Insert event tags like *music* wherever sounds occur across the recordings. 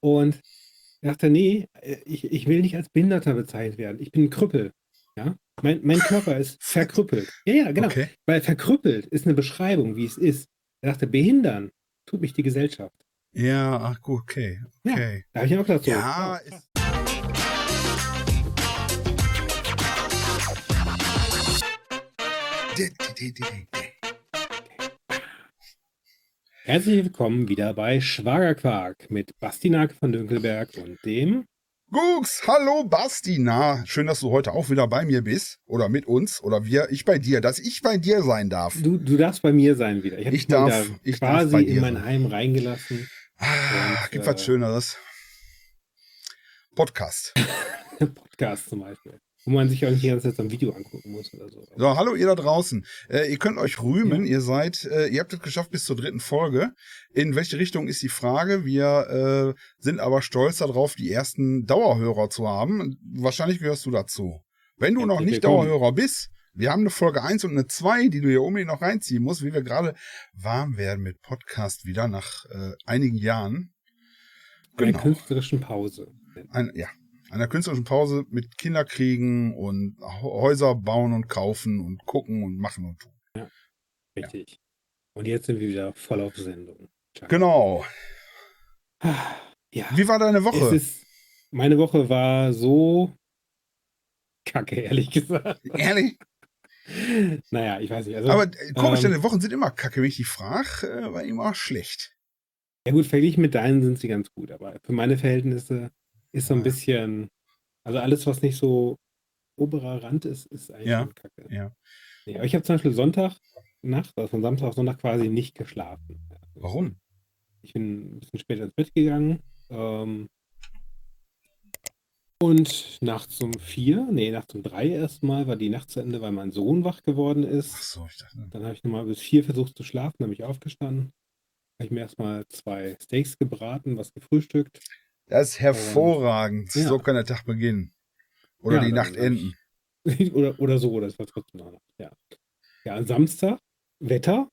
Und dachte, nee, äh, ich, ich will nicht als Behinderter bezeichnet werden. Ich bin ein Krüppel. Ja? Mein, mein Körper ist *laughs* verkrüppelt. Ja, ja, genau. Okay. Weil verkrüppelt ist eine Beschreibung, wie es ist. Ich dachte, behindern tut mich die Gesellschaft. Ja, ach gut, okay. Ja, Okay. da habe ich auch gedacht, so, Ja, oh, ist, Herzlich willkommen wieder bei Schwagerquark mit Basti Nake von Dünkelberg und dem. Gux, hallo Basti. Na, schön, dass du heute auch wieder bei mir bist. Oder mit uns. Oder wir, ich bei dir. Dass ich bei dir sein darf. Du, du darfst bei mir sein wieder. Ich habe Ich darf- wieder ich darf quasi dir in mein. Heim reingelassen. Ah, Und, gibt äh, was Schöneres. Podcast. *laughs* Podcast zum Beispiel. Wo man sich auch nicht die ganze Zeit so ein Video angucken muss oder so. So, hallo ihr da draußen. Äh, ihr könnt euch rühmen, ihr seid, äh, ihr habt es geschafft bis zur dritten Folge. In welche Richtung ist die Frage? Wir äh, sind aber stolz darauf, die ersten Dauerhörer zu haben. Wahrscheinlich gehörst du dazu. Wenn du noch Herzlich nicht willkommen. Dauerhörer bist, wir haben eine Folge 1 und eine 2, die du hier unbedingt noch reinziehen musst, wie wir gerade warm werden mit Podcast wieder nach äh, einigen Jahren. Einer Genau. künstlerischen Pause. Ein, ja, einer künstlerischen Pause mit Kinderkriegen und Hä- Häuser bauen und kaufen und gucken und machen und tun. Richtig. Und jetzt sind wir wieder voll auf Sendung. Ciao. Genau. Ja. Wie war deine Woche? ist, meine Woche war so kacke, ehrlich gesagt. *laughs* Ehrlich? Naja, ich weiß nicht. Also, Aber äh, komisch, ähm, deine Wochen sind immer kacke, wenn ich die frage, äh, war immer schlecht. ja gut, verglichen mit deinen sind sie ganz gut, aber für meine Verhältnisse ist so ein Ja. bisschen, also alles, was nicht so oberer Rand ist, ist eigentlich Ja, schon kacke. ja. Nee, aber ich habe zum Beispiel Sonntag Nacht, also von Samstag auf Sonntag quasi nicht geschlafen. Warum? Ich bin ein bisschen später ins Bett gegangen. Ähm, und nachts um vier, nee, nachts um drei erstmal war die Nacht zu Ende, weil mein Sohn wach geworden Ach ist. so, ich dachte. Dann habe ich nochmal bis vier versucht zu schlafen, dann bin ich aufgestanden. Habe ich mir erstmal zwei Steaks gebraten, was gefrühstückt. Das ist hervorragend. ja. So kann der Tag beginnen. Oder Ja, die Nacht ich- enden. *laughs* oder, oder so, das war trotzdem noch. Ja. ja, am Samstag, Wetter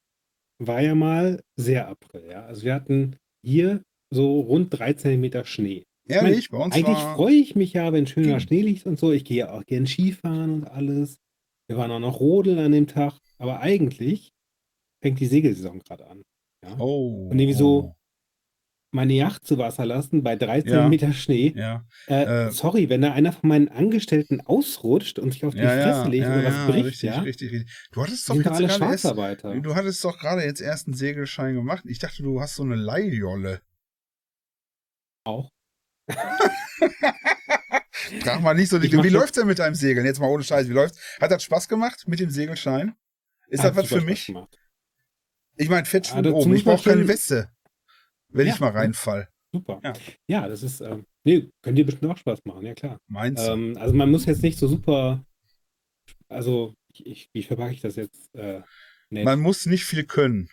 war ja mal sehr April. Ja. Also wir hatten hier so rund drei Zentimeter Schnee. Ehrlich, bei uns Eigentlich war. freue ich mich ja, wenn schöner ging. Schnee liegt und so. Ich gehe auch gern Skifahren und alles. Wir waren auch noch rodeln an dem Tag. Aber eigentlich fängt die Segelsaison gerade an. Ja. Oh. Und irgendwie so-. Meine Yacht zu Wasser lassen bei drei Ja. Zentimeter Schnee. Ja, Äh, Äh, sorry, wenn da einer von meinen Angestellten ausrutscht und sich auf die ja, Fresse ja, legt ja, oder was ja, bricht, richtig, ja, richtig, richtig. Du hattest die doch jetzt gerade erst, du hattest doch gerade jetzt erst einen Segelschein gemacht. Ich dachte, du hast so eine Leihjolle. Auch. *laughs* Frag mal nicht so, Ich wie läuft's denn mit deinem Segeln? Jetzt mal ohne Scheiß, wie läuft's? Hat das Spaß gemacht mit dem Segelschein? Ist das was für mich? gemacht. Ich meine, fett Ah, schwimmt dazu oben. Ich brauche keine Weste, wenn Ja, ich mal reinfall. Super. Ja. Ja, das ist, ähm, nee, könnte dir bestimmt auch Spaß machen, ja klar. Meinst du? Ähm, also man muss jetzt nicht so super, also ich, ich, wie verpacke ich das jetzt? Äh? Man muss nicht viel können.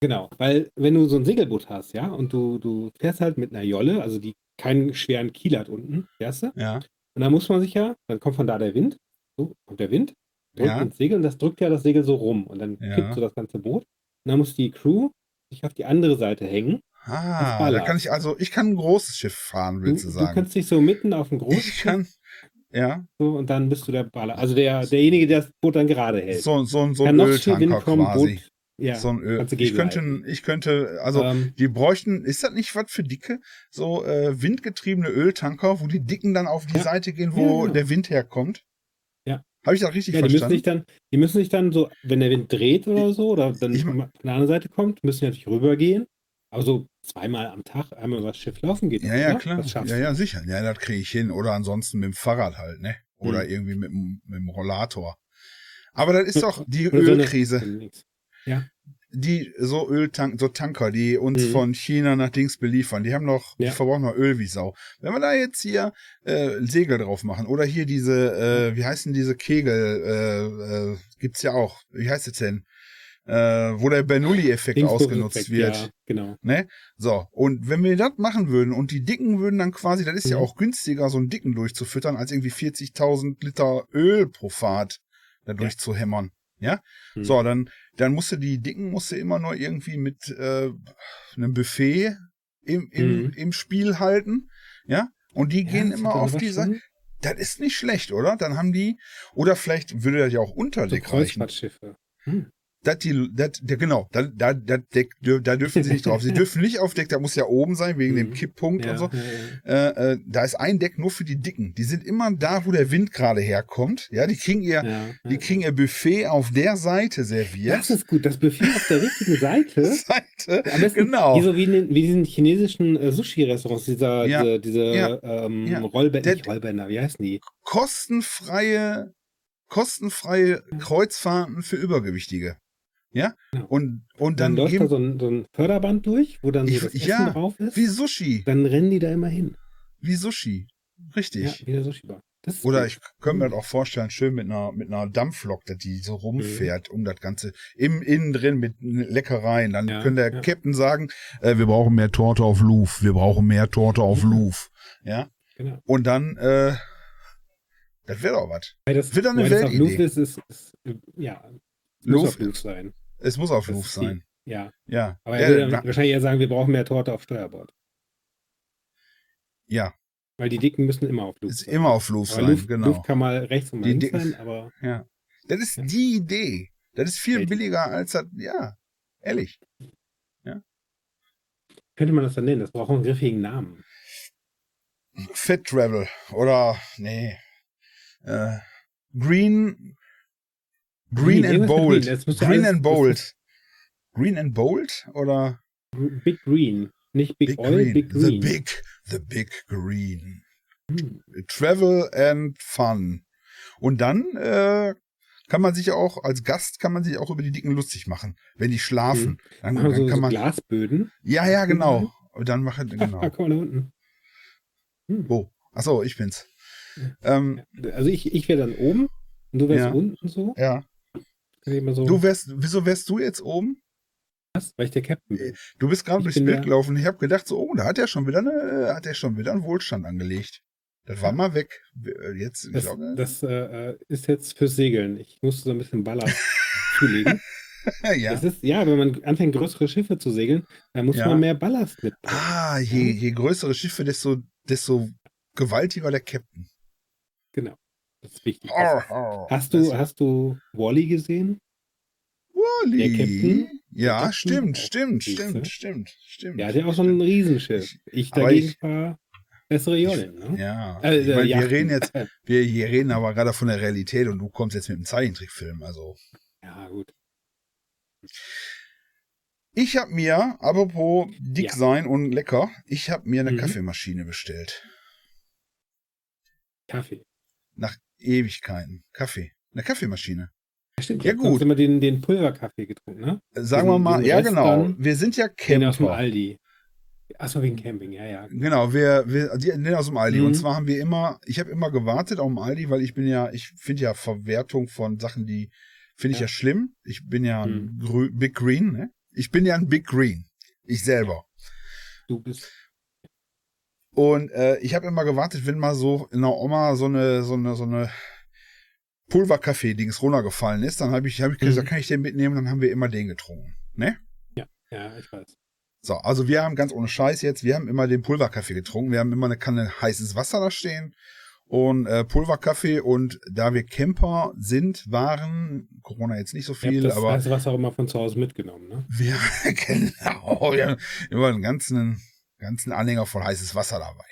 Genau, weil wenn du so ein Segelboot hast, ja, und du, du fährst halt mit einer Jolle, also die keinen schweren Kiel hat unten, fährst du? Ja. Und dann muss man sich ja, dann kommt von da der Wind, so, kommt der Wind, drückt Ja. ins Segel und das drückt ja das Segel so rum und dann Ja. kippt so das ganze Boot. Und dann muss die Crew sich auf die andere Seite hängen. Ah, da kann ich also, ich kann ein großes Schiff fahren, Du, willst du du sagen? kannst dich so mitten auf dem großen ich kann, ja, so, und dann bist du der Baller. Also der, derjenige, der das Boot dann gerade hält. so, so, so ein Öltanker quasi. Boot. Ja, so ein Öl. du Ich könnte, ich könnte, also, ähm, die bräuchten, ist das nicht was für Dicke? So äh, windgetriebene Öltanker, wo die Dicken dann auf die Ja. Seite gehen, Ja, wo genau. der Wind herkommt? Ja. Habe ich das richtig ja, die müssen verstanden? sich dann, die müssen sich dann so, wenn der Wind dreht oder so, oder dann Ich- von der anderen Seite kommt, müssen die natürlich rübergehen. Aber so zweimal am Tag einmal über das Schiff laufen geht. Ja, das, ja, oder? klar. Ja, ja, sicher. Ja, das kriege ich hin. Oder ansonsten mit dem Fahrrad halt, ne? Oder Hm. irgendwie mit, dem- mit dem Rollator. Aber das ist doch die Ölkrise. Nix. Die so Öltank, so Tanker, die uns Mhm. von China nach Dings beliefern, die haben noch, die Ja. verbrauchen noch Öl wie Sau. Wenn wir da jetzt hier äh, Segel drauf machen oder hier diese, äh, wie heißen diese Kegel, äh, äh, gibt's ja auch. Wie heißt es denn? Äh, wo der Bernoulli-Effekt ausgenutzt wird. Ja, genau. Ne? So, und wenn wir das machen würden und die Dicken würden dann quasi, das ist ja Mhm. auch günstiger, so einen Dicken durchzufüttern, als irgendwie 40.000 Liter Öl pro Fahrt da durchzuhämmern. Ja? Hm. So, dann, dann musste die Dicken musste immer nur irgendwie mit äh, einem Buffet im, im, Mhm. im Spiel halten. Ja. Und die Ja, gehen immer auf die Seite. schon Das ist nicht schlecht, oder? Dann haben die, oder vielleicht würde das ja auch So Unterdeck reichen. Kreuzfahrtschiffe. Hm. Das die, das, der, genau, da, da, da, Deck, da dürfen sie nicht drauf. Sie *laughs* dürfen nicht auf Deck, da muss ja oben sein, wegen dem Mhm. Kipppunkt Ja, und so. ja, ja. Äh, äh, da ist ein Deck nur für die Dicken. Die sind immer da, wo der Wind gerade herkommt. Ja, die kriegen ihr, die kriegen ihr Buffet auf der Seite serviert. Das ist gut. Das Buffet auf der richtigen Seite. *laughs* Seite. Am besten Genau. Wie so wie in, den, wie diesen chinesischen äh, Sushi-Restaurants, dieser, diese, diese ähm. Rollbänder, Der- nicht Rollbänder, wie heißen die? Kostenfreie, kostenfreie Kreuzfahrten für Übergewichtige. Ja? Ja. Und, und Dann, dann, läuft da geben, so ein, so ein Förderband durch, wo dann so Ich- das Essen ja, drauf ist. wie Sushi. Dann rennen die da immer hin. Wie Sushi. Richtig. Ja, wie der Sushi-Bar. Oder ich könnte mir das auch vorstellen, schön mit einer, mit einer Dampflok, die so rumfährt um das Ganze. Im Innen drin mit Leckereien. Dann Ja, könnte der ja. Captain sagen, äh, wir brauchen mehr Torte auf Louvre, wir brauchen mehr Torte auf Mhm. Louvre. Ja. Genau. Und dann, äh, das wäre doch was. Das, Wird dann eine Weltidee. Ist, ist, ist, ja, muss auf Louvre sein. Es muss auf die- sein. Ja. Ja. Aber ja, er würde wa- wahrscheinlich eher sagen, wir brauchen mehr Torte auf Steuerbord. ja, Weil die Dicken müssen immer auf Louvre ist sein. immer auf aber sein, Louvre, genau. Louvre kann mal rechts und mal links sein, aber *laughs* Ja. Das ist Ja. die Idee. Das ist viel Ja, die- billiger als das, ja, ehrlich. könnte man das dann nennen? Das braucht einen griffigen Namen. Fat Travel oder, nee, äh, Green, Green Green, and Bold. Green. And Bold. Green and Bold oder Big Green. Nicht Big, Big Oil, Green? Big The Green. Big, the Big Green. Hm. Travel and Fun. Und dann äh, kann man sich auch, als Gast kann man sich auch über die Dicken lustig machen, wenn die schlafen. Dann, Machen wir dann kann so man. Glasböden. Ja, ja, genau. Und dann machen, *laughs* genau. Ah, komm da unten. Hm. Wo? Achso, ich bin's. Ähm, Also ich, ich wäre dann oben und du wärst Ja. unten so. ja. So Du wärst, wieso wärst du jetzt oben? was, weil ich der Captain bin. Du bist gerade durchs Bild gelaufen. Ich habe gedacht, so, oh, da hat er schon wieder eine, hat er schon wieder einen Wohlstand angelegt. Das war mal weg. Äh, Jetzt, ich Das, glaube, das äh, äh, ist jetzt fürs Segeln. Ich musste so ein bisschen Ballast *laughs* zulegen. *laughs* ja. Ist, ja, wenn man anfängt, größere Schiffe zu segeln, dann muss Ja. man mehr Ballast mitbringen. Ah, je, je größere Schiffe, desto, desto gewaltiger der Captain. Genau. Das ist wichtig. Arr, arr. Hast du, hast du Wally gesehen? Wally. der Captain? Ja, Captain? stimmt, Oh, stimmt, siehste. stimmt, stimmt, stimmt. Der hat ja auch so ein Riesenschiff. Ich dagegen ich- war bessere Jolin, ne? Ja, Äh, ich mein, wir reden jetzt, *laughs* wir hier reden aber gerade von der Realität und du kommst jetzt mit einem Zeichentrickfilm. Also Ja, gut. ich habe mir, apropos dick Ja. sein und lecker, ich habe mir eine Mhm. Kaffeemaschine bestellt. Kaffee. Nach Ewigkeiten. Kaffee. Eine Kaffeemaschine. Stimmt, Ja, ich hab gut. immer den, den Pulverkaffee getrunken, ne? Sagen Diesen- wir mal, ja Rest genau. dann, Wir sind ja Den aus dem Camper. Aldi. Achso, wegen Camping, ja, ja. Genau, wir, wir die, den aus dem Aldi. Mhm. Und zwar haben wir immer, ich habe immer gewartet auf dem Aldi, weil ich bin ja, ich finde ja Verwertung von Sachen, die finde ich ja. Ja. schlimm. Ich bin ja ein Mhm. Grü Big Green, ne? Ich bin ja ein Big Green. Ich selber. Du bist. Und äh, ich habe immer gewartet, wenn mal so in der Oma so eine, so eine, so eine Pulverkaffee-Dings runtergefallen ist, dann habe ich, hab ich gesagt, Mhm. kann ich den mitnehmen? Dann haben wir immer den getrunken. Ne? Ja, ich weiß. So, also wir haben ganz ohne Scheiß jetzt, wir haben immer den Pulverkaffee getrunken. Wir haben immer eine Kanne heißes Wasser da stehen und äh, Pulverkaffee. Und da wir Camper sind, waren Corona jetzt nicht so viel, das aber heiße Wasser auch immer von zu Hause mitgenommen, ne? wir *laughs* genau, wir haben immer einen ganzen, ganzen Anhänger voll heißes Wasser dabei.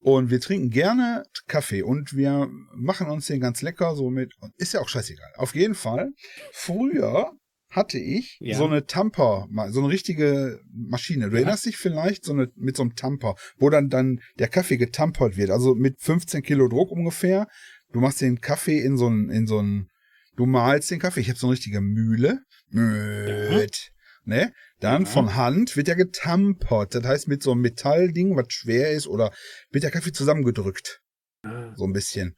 Und wir trinken gerne Kaffee und wir machen uns den ganz lecker so mit. Ist ja auch scheißegal. Auf jeden Fall. Früher hatte ich Ja. so eine Tamper, so eine richtige Maschine. Du Ja. erinnerst dich vielleicht so eine, mit so einem Tamper, wo dann, dann der Kaffee getampert wird. Also mit 15 Kilo Druck ungefähr. Du machst den Kaffee in so ein, in so ein, du malst den Kaffee. Ich habe so eine richtige Mühle. Müt. Ne? Dann Ja. von Hand wird ja getampert. Das heißt mit so einem Metallding, was schwer ist, oder wird der Kaffee zusammengedrückt. Ah, So ein bisschen.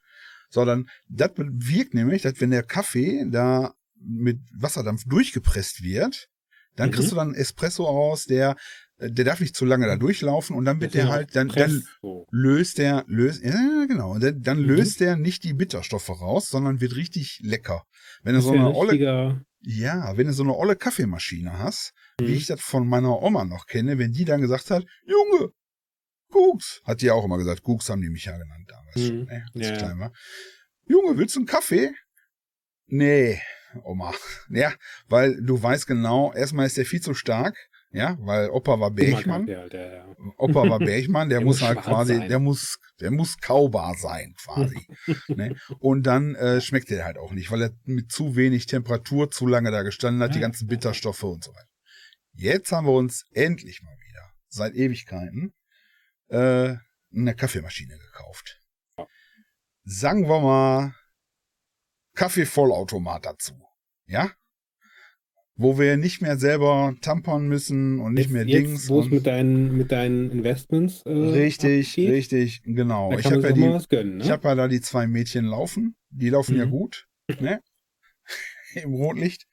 Sondern das wirkt nämlich, dass wenn der Kaffee da mit Wasserdampf durchgepresst wird, dann Mhm. kriegst du dann Espresso raus, der, der darf nicht zu lange da durchlaufen und dann wird der halt, dann, dann löst der, löst, ja, genau, dann, dann Mhm. löst der nicht die Bitterstoffe raus, sondern wird richtig lecker. Wenn du so eine ein olle, ja, wenn du so eine olle Kaffeemaschine hast, wie Mhm. ich das von meiner Oma noch kenne, wenn die dann gesagt hat, Junge, Gucks, hat die auch immer gesagt, Gucks haben die mich ja genannt damals Mhm. schon, ne, als Ja, ich klein war. Junge, willst du einen Kaffee? Nee, Oma. *laughs* Ja, weil du weißt genau, erstmal ist der viel zu stark, ja, weil Opa war Bergmann. Opa war Bergmann, der, *laughs* muss muss halt quasi, sein. der muss, der muss kaubar sein, quasi. *laughs* ne? Und dann äh, schmeckt der halt auch nicht, weil er mit zu wenig Temperatur zu lange da gestanden hat, die ganzen Bitterstoffe und so weiter. Jetzt haben wir uns endlich mal wieder, seit Ewigkeiten, äh, eine Kaffeemaschine gekauft. Ja. Sagen wir mal, Kaffeevollautomat dazu. Ja? Wo wir nicht mehr selber tampern müssen und nicht Jetzt, mehr Dings. wo es mit deinen, mit deinen Investments äh, Richtig, abgeht, richtig, genau. Ich habe ja, die- gönnen, ne? ich hab ja da die zwei Mädchen laufen. Die laufen ja Mhm. gut, ne? *laughs* Im Rotlicht.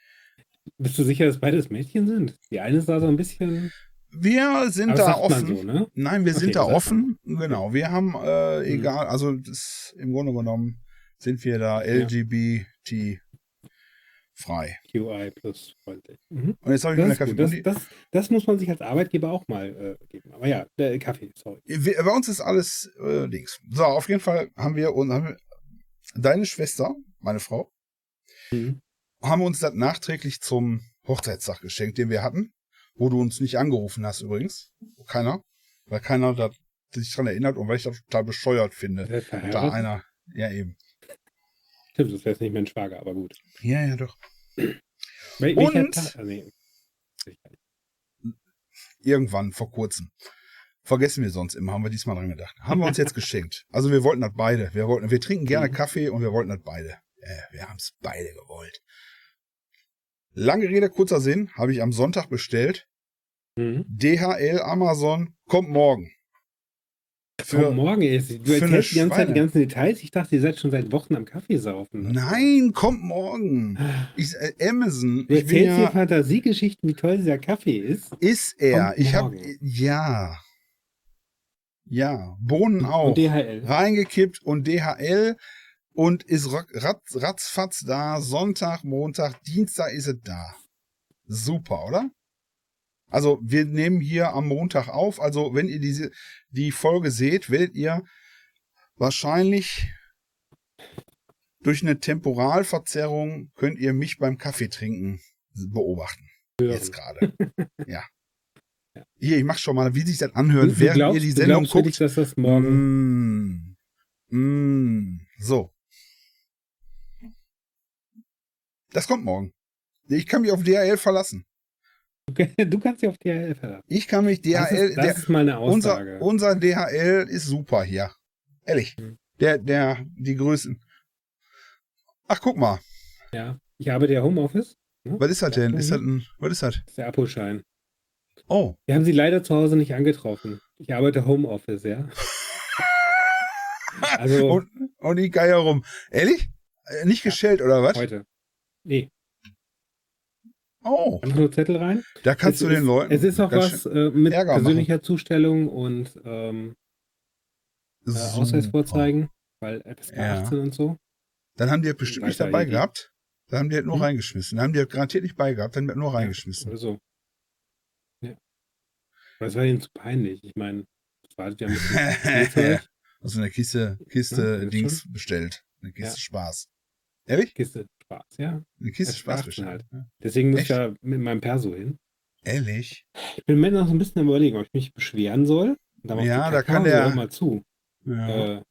Bist du sicher, dass beides Mädchen sind? Die eine sah so ein bisschen. Wir sind Aber da offen. so, ne? Nein, wir Okay, sind da offen. Genau. Wir haben, äh, Mhm. egal, also das, im Grunde genommen sind wir da Ja. Frei. QI plus freundlich. Mhm. Und jetzt habe ich mir Das, Kaffee. das, das, das muss man sich als Arbeitgeber auch mal äh, geben. Aber ja, der Kaffee, sorry. Wir, bei uns ist alles äh, links. So, auf jeden Fall haben wir, und haben wir deine Schwester, meine Frau, Mhm. haben uns das nachträglich zum Hochzeitstag geschenkt, den wir hatten, wo du uns nicht angerufen hast übrigens. Keiner. Weil keiner da sich dran erinnert und weil ich das total bescheuert finde. Da einer. Ja, eben. Stimmt, das wäre jetzt nicht mein Schwager, aber gut. Ja, ja, doch. Wel Und- Tag? Nee. Irgendwann vor kurzem. Vergessen wir sonst immer, haben wir diesmal dran gedacht. Haben wir uns jetzt *laughs* geschenkt. Also wir wollten das beide. Wir wollten, wir trinken gerne Mhm. Kaffee und wir wollten das beide. Äh, wir haben es beide gewollt. Lange Rede, kurzer Sinn, habe ich am Sonntag bestellt. Mhm. DHL, Amazon, kommt morgen. Komm, morgen ist. Du für erzählst die ganze Zeit die ganzen Details. Ich dachte, ihr seid schon seit Wochen am Kaffee saufen. Nein, kommt morgen. Ich, äh, Amazon. Du Ich erzählst ja, Fantasiegeschichten, wie toll dieser Kaffee ist. ist er. kommt Ich habe, ja. Ja, Bohnen Und auch. DHL. reingekippt und DHL und ist ratz, ratzfatz da. Sonntag, Montag, Dienstag ist es da. Super, oder? Also wir nehmen hier am Montag auf. Also wenn ihr diese die Folge seht, werdet ihr wahrscheinlich durch eine Temporalverzerrung könnt ihr mich beim Kaffee trinken beobachten. Jetzt gerade. *laughs* ja. Hier, ich mach schon mal, wie sich das Du, anhört, du während glaubst, ihr die du Sendung glaubst guckt. wirklich, dass das morgen. Mm. Mm. So. Das kommt morgen. Ich kann mich auf DHL verlassen. *laughs* Du kannst dich auf DHL verlassen. Ich kann mich Das, DHL, ist, das der, ist mal eine unser, Aussage. unser DHL ist super hier. Ehrlich. Mhm. Der, der, die Größen. Ach, guck mal. ja. Ich arbeite ja Homeoffice. Ne? Was ist das denn? Ist das ein, was ist das? Das ist der Aposchein. Oh. Wir haben sie leider zu Hause nicht angetroffen. Ich arbeite Homeoffice, ja. *laughs* Also Und, und die Geier rum. Ehrlich? Äh, Nicht geschellt oder was? heute. Nee, Oh. einfach nur Zettel rein. Da kannst es du den ist, Leuten. Es ist auch was äh, mit Ärger machen. persönlicher Zustellung und ähm, äh, Ausweis vorzeigen, weil FSK Ja. 18 und so. Dann haben die das bestimmt nicht dabei irgendwie. gehabt. Dann haben die das nur Hm? reingeschmissen. Dann haben die das garantiert nicht bei gehabt. Dann haben die das nur reingeschmissen. Oder so. Ja. Aber es war ihnen zu peinlich. Ich meine, das wartet ja ein bisschen Spielzeug. *laughs* Also eine Kiste, Ja, Kiste das Dings bestellt. Eine Kiste Ja. Spaß. Ehrlich? Kiste Spaß, ja. Eine Kiste Spaß 18 bestellt. halt. Ja. Deswegen muss Echt? ich da mit meinem Perso hin. Ehrlich? Ich bin im Moment noch so ein bisschen am überlegen, ob ich mich beschweren soll. Ja, da kann der- auch mal zu. Ja. Äh,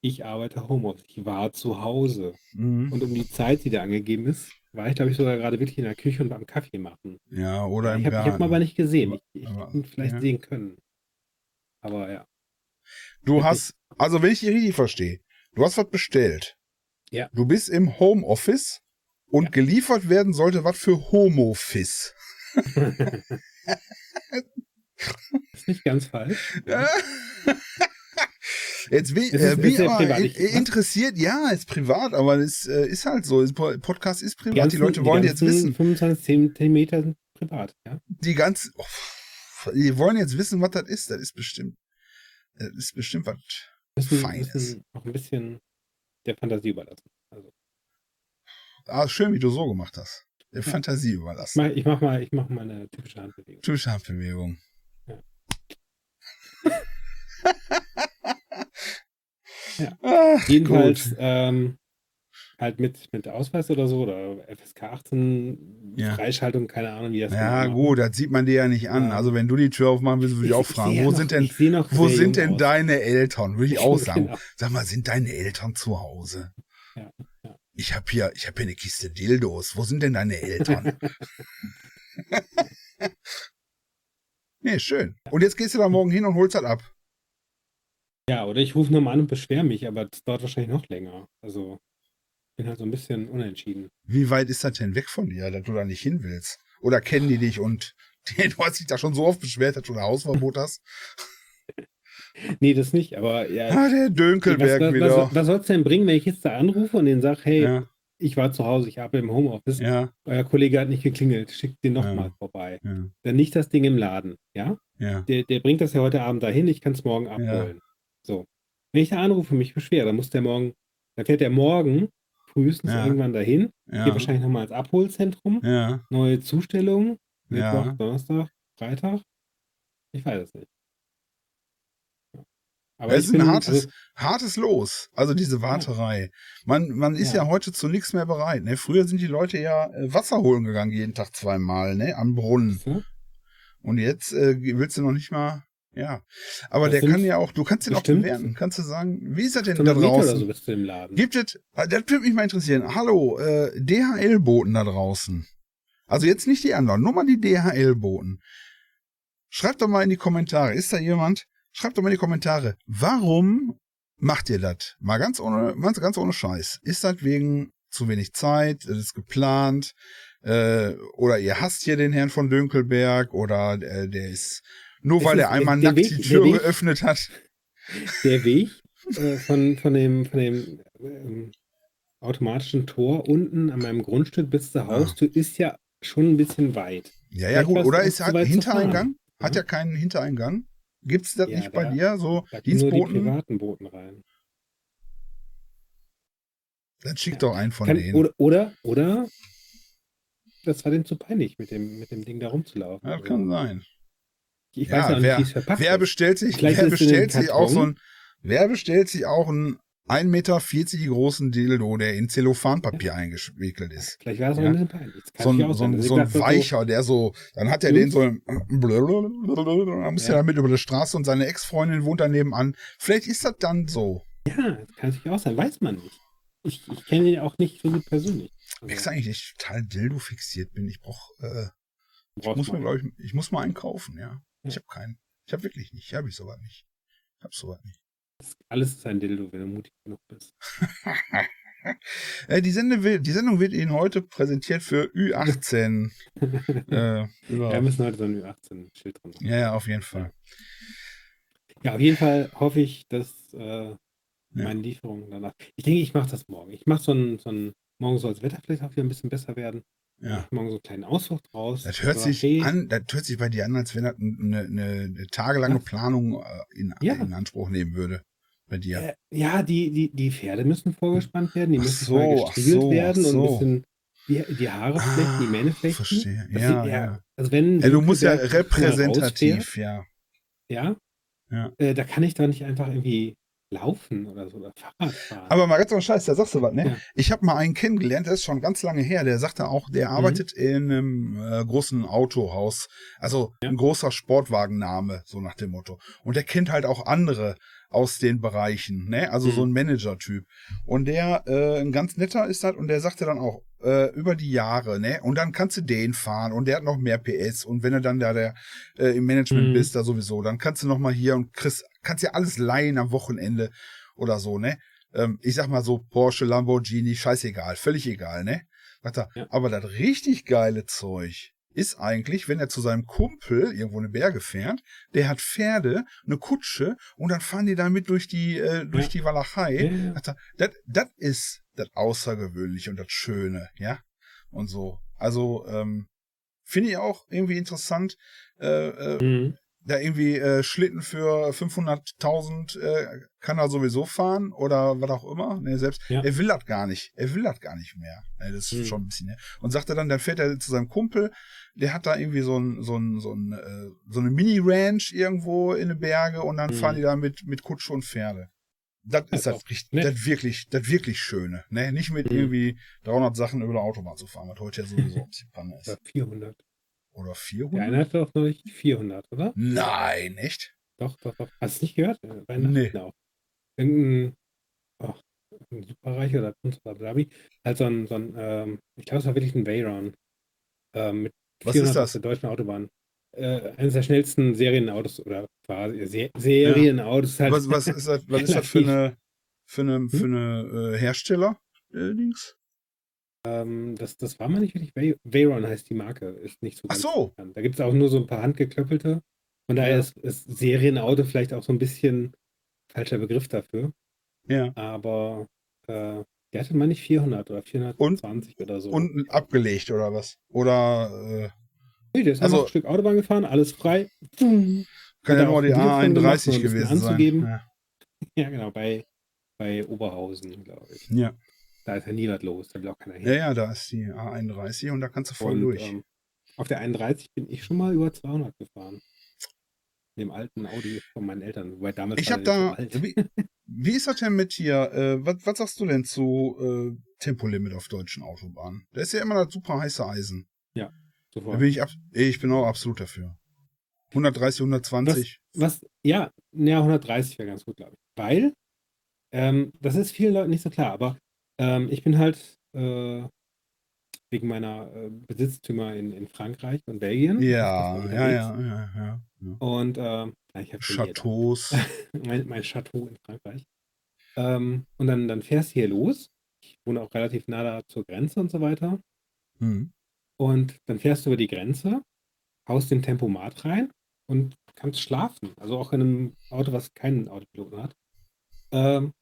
ich arbeite Homeoffice. Ich war zu Hause. Mhm. Und um die Zeit, die da angegeben ist, war ich, glaube ich, sogar gerade wirklich in der Küche und beim Kaffee machen. ja, oder im ich habe Garten. hab ihn aber nicht gesehen. Ich, ich Aber- hätte ihn vielleicht ja. sehen können. Aber ja. Du hast, also wenn ich dich richtig verstehe, du hast was bestellt. Ja. Du bist im Homeoffice und Ja. geliefert werden sollte was für Homofis. ist nicht ganz falsch. *laughs* Jetzt ist- äh, ist ich sehr aber privat, was? interessiert, ja, ist privat, aber es äh, ist halt so. Podcast ist privat. Die, ganzen- Leute wollen jetzt ganzen wissen, 25 Zentimeter sind privat, ja. die ganz, oh, die wollen jetzt wissen, was das ist. Das ist bestimmt, das ist bestimmt was Müssen, Feines. müssen auch ein bisschen der Fantasie überlassen. Also, Ah, schön, wie du so gemacht hast. der Fantasie überlassen. Ich mach, ich mach mal, ich mach mal eine typische Handbewegung. Typische Handbewegung. Ja. *laughs* ja. Ach, Jedenfalls ähm, halt mit, mit Ausweis oder so oder FSK 18 Ja. Freischaltung, keine Ahnung, wie das Ja, genau gut, das sieht man dir ja nicht an. Ja. Also wenn du die Tür aufmachen willst, würde ich, auch Ich- ich fragen, wo noch- sind denn, wo sind denn aus. deine Eltern? Würde ich auch *laughs* sagen. Genau. Sag mal, sind deine Eltern zu Hause? Ja, ja. Ich habe hier, ich habe hier eine Kiste Dildos. Wo sind denn deine Eltern? *laughs* nee, schön. Und jetzt gehst du da morgen hin und holst das ab. Ja, oder ich rufe nochmal an und beschwere mich, aber das dauert wahrscheinlich noch länger. Also, bin halt so ein bisschen unentschieden. Wie weit ist das denn weg von dir, dass du da nicht hin willst? Oder kennen die dich und *laughs* du hast dich da schon so oft beschwert, dass du ein Hausverbot hast? *laughs* Nee, das nicht, aber ja. Ah, der was, Dönkelberg was, wieder. was, was soll es denn bringen, wenn ich jetzt da anrufe und den sage, hey, ja, ich war zu Hause, ich habe im Homeoffice, ja, euer Kollege hat nicht geklingelt, schickt den Ja. nochmal vorbei. ja, Dann nicht das Ding im Laden, ja? ja. Der, der bringt das ja heute Abend dahin, ich kann es morgen abholen. So. Wenn ich da anrufe und mich beschwere, dann muss der morgen, dann fährt der morgen frühestens Ja. irgendwann dahin, geht Ja, wahrscheinlich nochmal ins Abholzentrum, ja, neue Zustellung, Mittwoch, Ja. Donnerstag, Freitag. Ich weiß es nicht. Aber Es ist ein hartes, also, hartes Los. Also diese Warterei. Man, man ist ja. Ja. heute zu nichts mehr bereit. Ne? Früher sind die Leute ja äh, Wasser holen gegangen, jeden Tag zweimal, ne? Am Brunnen. ne? Und jetzt äh, willst du noch nicht mal. Ja. Aber Das der kann ja auch, du kannst ihn auch bestimmt bewerten. Kannst du sagen, wie ist er denn da 500 Meter oder draußen? so im Laden. Gibt es, äh, das würde mich mal interessieren. Hallo, äh, DHL-Boten da draußen. Also jetzt nicht die anderen, nur mal die DHL-Boten. Schreibt doch mal in die Kommentare, ist da jemand? Schreibt doch mal in die Kommentare, warum macht ihr das? Mal ganz ohne, ganz, ganz ohne Scheiß. Ist das wegen zu wenig Zeit? Ist es geplant? Äh, oder ihr hasst hier den Herrn von Dönkelberg? Oder äh, der ist nur Es weil er einmal nackt Weg- die Tür Weg- geöffnet hat? Der Weg *laughs* äh, von, von dem, von dem ähm, automatischen Tor unten an meinem Grundstück bis zur Haustür ist ja schon ein bisschen weit. Ja, ja, Vielleicht gut. Oder ist er weit zu Hintereingang? Hat Ja. er keinen Hintereingang? Gibt's das Ja, nicht bei da- dir? So Da gehen nur die Dienstboten? privaten Boten rein. Dann schick doch einen von Kann, denen. oder, oder, oder das war dem zu peinlich, mit dem, mit dem Ding da rumzulaufen. ja, das Also, kann sein. Ich Ja, weiß ja nicht, wer- wie es verpackt Wer bestellt sich, Vielleicht wer bestellt sich auch so ein, wer bestellt sich auch einen 1,40 Meter großen Dildo, der in Zellophanpapier eingewickelt ist? Vielleicht war es auch Ja. ein bisschen peinlich. So ein, auch so ein, Also so ein weicher, der so, dann hat er den so, dann muss Ja. er damit über die Straße und seine Ex-Freundin wohnt da nebenan. Vielleicht ist das dann so. Ja, das kann natürlich auch sein. Weiß man nicht. Ich, ich kenne ihn auch nicht so gut persönlich. Also, Merkst du eigentlich, dass ich total Dildo fixiert bin? Ich brauch, äh, ich brauchst muss mir, mal. glaube ich, ich muss mal einen kaufen, ja. Ich Ja. habe keinen. Ich habe wirklich nicht. Habe ich soweit nicht. Ich habe soweit nicht. Alles ist ein Dildo, wenn du mutig genug bist. *laughs* Die, Sende will, die Sendung wird Ihnen heute präsentiert für Ü18. *laughs* äh, über, Wir müssen heute so ein Ü18-Schild drin haben. ja, ja, auf jeden Fall. Ja, auf jeden Fall hoffe ich, dass äh, meine Lieferung danach. Ich denke, ich mache das morgen. Ich mache so ein, so ein, morgen soll das Wetter vielleicht auch wieder ein bisschen besser werden. Ja. Mach morgen so einen kleinen Ausflug draus. Das hört So, sich hey, an, das hört sich bei dir an, als wenn das eine, eine, eine tagelange? Planung äh, in, Ja. in Anspruch nehmen würde. Bei dir. Äh, ja, die, die, die Pferde müssen vorgespannt werden, die Ach müssen so, mal gestriegelt so, werden ach und ein so. bisschen die, die Haare flechten, die Mähne flechten. verstehe. Ja, sieht- ja. Also wenn Ja, du musst ja repräsentativ, ja. Ja. Ja. Äh, da kann ich doch nicht einfach irgendwie laufen oder so oder Fahrrad fahren. Aber mal ganz so Scheiß, da sagst du was, ne? Ja. Ich habe mal einen kennengelernt, der ist schon ganz lange her, der sagte auch, Mhm. der arbeitet in einem äh, großen Autohaus, also Ja. ein großer Sportwagenname, so nach dem Motto. Und der kennt halt auch andere aus den Bereichen, ne? Also Mhm. so ein Manager-Typ. Und der äh, ein ganz netter ist halt und der sagte dann auch, äh, über die Jahre, ne? Und dann kannst du den fahren und der hat noch mehr PS und wenn du dann da der äh, im Management Mhm. bist, da sowieso, dann kannst du noch mal hier und kriegst, kannst ja alles leihen am Wochenende oder so, ne? Ähm, ich sag mal so Porsche, Lamborghini, scheißegal, völlig egal, ne? Sagt er, Ja. aber das richtig geile Zeug ist eigentlich, wenn er zu seinem Kumpel irgendwo eine Berge fährt, der hat Pferde, eine Kutsche und dann fahren die damit durch die, äh, durch die Walachei. Ja, Das, das ist das Außergewöhnliche und das Schöne, ja? Und so. Also, ähm, finde ich auch irgendwie interessant. Äh, äh, Mhm. Da irgendwie äh, Schlitten für 500.000 äh, kann er sowieso fahren oder was auch immer. Ne, selbst Ja. er will das gar nicht. Er will das gar nicht mehr. Ne, das ist Hm. schon ein bisschen. Ne? Und sagte dann, dann fährt er zu seinem Kumpel. Der hat da irgendwie so ein so ein so ein äh, so eine Mini Ranch irgendwo in den Berge und dann Hm. fahren die da mit mit Kutsche und Pferde. Das Das ist ist das, auch richtig, nett. das wirklich, das wirklich Schöne. Ne? Nicht mit Hm. irgendwie 300 Sachen über der Autobahn zu fahren, was heute ja sowieso *laughs* ein bisschen Panne ist. 400. Oder Der 400? eine hatte doch neulich 400, oder? Nein, echt? Doch, doch, doch. Hast du nicht gehört? Äh, Bei Nee. Auch. Irgendein, oh, ein Superreicher oder Prinz oder Dhabi, halt so ein, so ein ähm, ich glaube, es war wirklich ein Veyron. Ähm, mit Was 400 ist auf das? der deutschen Autobahn. Äh, eines der schnellsten Serienautos oder quasi Se Serienautos halt. Was, was ist das, was *laughs* ist das für eine, für eine, für eine äh, Hersteller? Äh? Ähm, das, das war mal nicht wirklich. Vey- Veyron heißt die Marke. Ist nicht so Ach so. bekannt. Da gibt es auch nur so ein paar handgeklöppelte. Von daher Ja. ist, ist Serienauto vielleicht auch so ein bisschen falscher Begriff dafür. Ja. Aber äh, der hatte mal nicht 400 oder 420 oder so. Und abgelegt oder was? Oder äh, nee, der ist also- ein Stück Autobahn gefahren, alles frei. Kann ja nur auch die ein Video von gemacht, um A31 ein bisschen gewesen sein. anzugeben. Ja. *laughs* Ja, genau, bei, bei Oberhausen, glaube ich. ja. Da ist ja nie was los, da will auch keiner hin. ja, ja, da ist die A31 und da kannst du voll Und, durch. ähm, auf der 31 bin ich schon mal über 200 gefahren. In dem alten Audi von meinen Eltern. Wobei damals ich habe da. so. Wie, *laughs* wie ist das denn mit hier? Äh, was, was sagst du denn zu äh, Tempolimit auf deutschen Autobahnen? Da ist ja immer das super heiße Eisen. Da Sofort. bin ich, ab, ich bin auch absolut dafür. 130, 120. Was, ja, ja, 130 wäre ganz gut, glaube ich. Weil, ähm, das ist vielen Leuten nicht so klar, aber ähm, ich bin halt äh, wegen meiner äh, Besitztümer in, in Frankreich und Belgien. Ja, ja, ja, ja, ja, ja. Und ja, ich habe Chateaus. *laughs* mein, mein Chateau in Frankreich. Ähm, und dann, dann fährst du hier los. Ich wohne auch relativ nah da zur Grenze und so weiter. Hm. Und dann fährst du über die Grenze, haust den Tempomat rein und kannst schlafen. Also auch in einem Auto, was keinen Autopiloten hat. Ähm,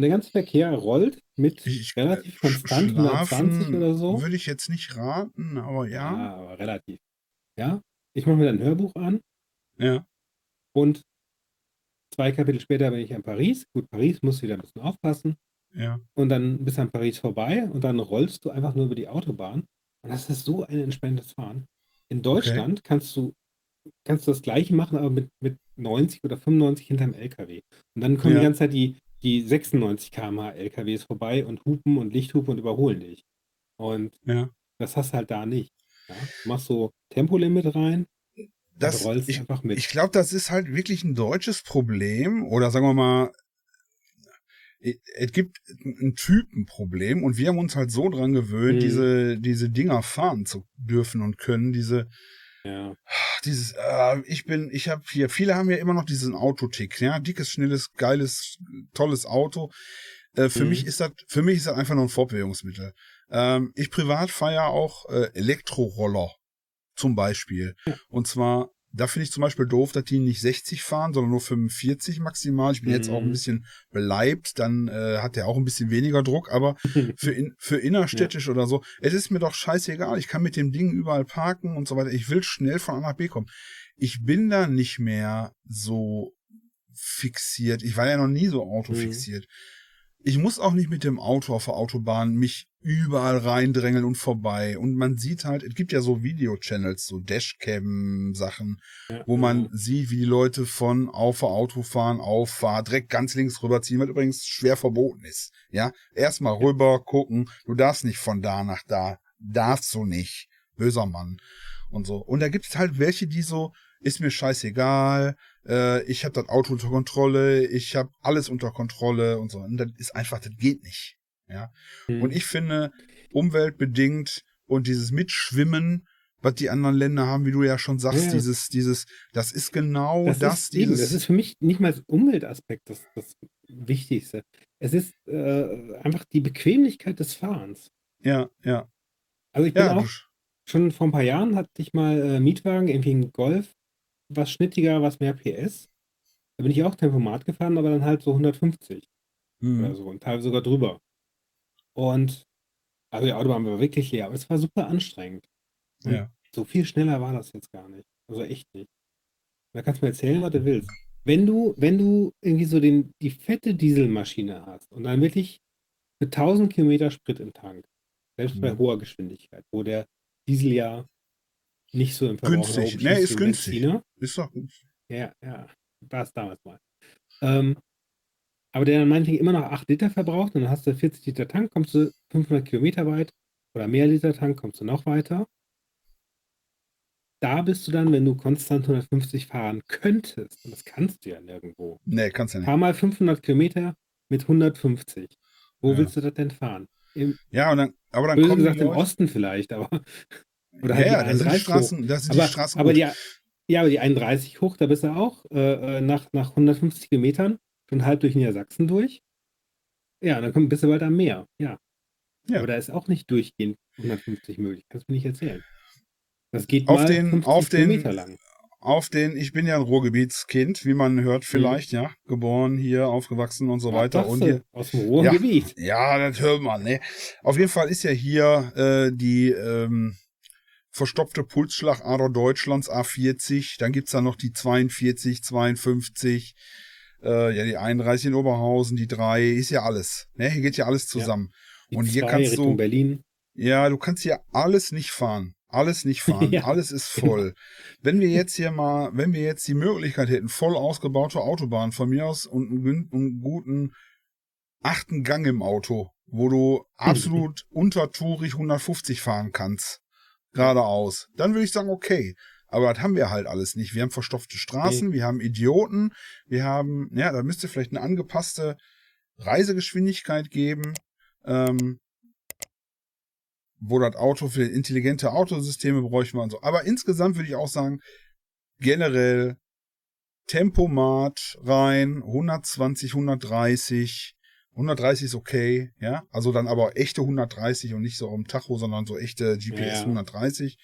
der ganze Verkehr rollt mit Ich- relativ sch- konstant 120 oder so. Würde ich jetzt nicht raten, aber ja. aber relativ. Ja, ich mache mir dann ein Hörbuch an Ja. und zwei Kapitel später bin ich in Paris. Gut, Paris muss wieder ein bisschen aufpassen. Ja. Und dann bist du an Paris vorbei und dann rollst du einfach nur über die Autobahn. Und das ist so ein entspanntes Fahren. In Deutschland kannst du kannst du das gleiche machen, aber mit, mit 90 oder 95 hinterm LKW. Und dann kommen Ja. die ganze Zeit die, die 96 km/h LKWs vorbei und hupen und Lichthupen und überholen dich. Und Ja. das hast du halt da nicht. Ja? Du machst so Tempolimit rein Das, rollst ich einfach mit. ich glaube, das ist halt wirklich ein deutsches Problem oder sagen wir mal, es gibt ein Typenproblem und wir haben uns halt so dran gewöhnt, Mhm. diese, diese Dinger fahren zu dürfen und können, diese, ja. dieses, äh, ich bin, ich habe hier, viele haben ja immer noch diesen Autotick, ja, dickes, schnelles, geiles, tolles Auto. Äh, für Mhm. mich ist das, für mich ist das einfach nur ein Fortbewegungsmittel. Ähm, ich privat ja auch äh, Elektroroller zum Beispiel. Und zwar, da finde ich zum Beispiel doof, dass die nicht 60 fahren, sondern nur 45 maximal. Ich bin jetzt auch ein Mhm. bisschen beleibt, dann äh, hat der auch ein bisschen weniger Druck, aber *laughs* für, in, für innerstädtisch oder so, es ist mir doch scheißegal. Ich kann mit dem Ding überall parken und so weiter. Ich will schnell von A nach B kommen. Ich bin da nicht mehr so fixiert. Ich war ja noch nie so autofixiert. Ich muss auch nicht mit dem Auto auf der Autobahn mich überall reindrängeln und vorbei. Und man sieht halt, es gibt ja so Video-Channels, so Dashcam-Sachen, Ja, wo man sieht, wie die Leute von auf der Autofahren, Auffahrt, direkt ganz links rüberziehen, was übrigens schwer verboten ist. Ja, erstmal rüber gucken, du darfst nicht von da nach da, darfst du nicht. Böser Mann. Und so. Und da gibt es halt welche, die so, ist mir scheißegal, äh, ich habe das Auto unter Kontrolle, ich habe alles unter Kontrolle und so. Und das ist einfach, das geht nicht. Ja. Mhm. Und ich finde, umweltbedingt und dieses Mitschwimmen, was die anderen Länder haben, wie du ja schon sagst, Ja. dieses, dieses, das ist genau das, das, ist, eben, dieses. das ist für mich nicht mal das Umweltaspekt das, das Wichtigste. Es ist äh, einfach die Bequemlichkeit des Fahrens. ja, ja. Also ich bin Ja, auch schon vor ein paar Jahren hatte ich mal äh, Mietwagen, irgendwie ein Golf, was schnittiger, was mehr PS. Da bin ich auch Tempomat gefahren, aber dann halt so 150 oder hm, so und teilweise sogar drüber. Und also die Autobahn war wirklich leer, aber es war super anstrengend. Und ja. so viel schneller war das jetzt gar nicht. Also echt nicht. Da kannst du mir erzählen, was du willst. Wenn du, wenn du irgendwie so den, die fette Dieselmaschine hast und dann wirklich für 1000 Kilometer Sprit im Tank, selbst bei Mhm. hoher Geschwindigkeit, wo der Diesel ja nicht so im Verbrauch Günstig. Nee, ist günstig. Benziner. Ist doch günstig. Ja, ja, war es damals mal. Ähm, aber der dann meinetwegen immer noch 8 Liter verbraucht und dann hast du 40 Liter Tank, kommst du 500 Kilometer weit oder mehr Liter Tank, kommst du noch weiter. Da bist du dann, wenn du konstant 150 fahren könntest, und das kannst du ja nirgendwo, Nee, kannst ja nicht. fahr mal 500 Kilometer mit 150. Wo Ja. willst du das denn fahren? Im, Ja, und dann, aber dann böse kommen gesagt im. Osten vielleicht, aber oder Ja, halt die ja, da sind die 31 hoch. Straßen, da sind die Aber, Straßen aber die, ja, aber die 31 hoch, da bist du auch äh, äh, nach, nach 150 Kilometern schon halb durch Niedersachsen durch. Ja, und dann komm, bist du bald am Meer. Ja. Ja. Aber da ist auch nicht durchgehend 150 möglich. Kannst du mir nicht erzählen. Das geht Auf mal den- 50 auf den- Kilometer lang. auf den, ich bin ja ein Ruhrgebietskind, wie man hört vielleicht, ja, geboren hier, aufgewachsen und so weiter. Ach, Und sagst hier, aus dem Ruhrgebiet. ja, das hört man, ne. Auf jeden Fall ist ja hier äh, die ähm, verstopfte Pulsschlagader Deutschlands A40, dann gibt's da noch die 42, 52, äh, ja, die 31 in Oberhausen, die 3, ist ja alles. Ne? Hier geht ja alles zusammen. Die Und hier kannst Richtung du, Berlin. ja, du kannst hier alles nicht fahren. Alles nicht *laughs* fahren. Ja, alles ist voll. Wenn wir jetzt hier mal, wenn wir jetzt die Möglichkeit hätten, voll ausgebaute Autobahn von mir aus und einen guten achten Gang im Auto, wo du *laughs* absolut untertourig 150 fahren kannst, geradeaus, dann würde ich sagen, okay. Aber das haben wir halt alles nicht. Wir haben verstopfte Straßen, wir haben Idioten, wir haben, ja, da müsste vielleicht eine angepasste Reisegeschwindigkeit geben. Ähm, wo das Auto für intelligente Autosysteme bräuchte man und so. Aber insgesamt würde ich auch sagen, generell Tempomat rein, 120, 130. 130 ist okay, ja. Also dann aber echte 130 und nicht so am Tacho, sondern so echte GPS Ja. 130.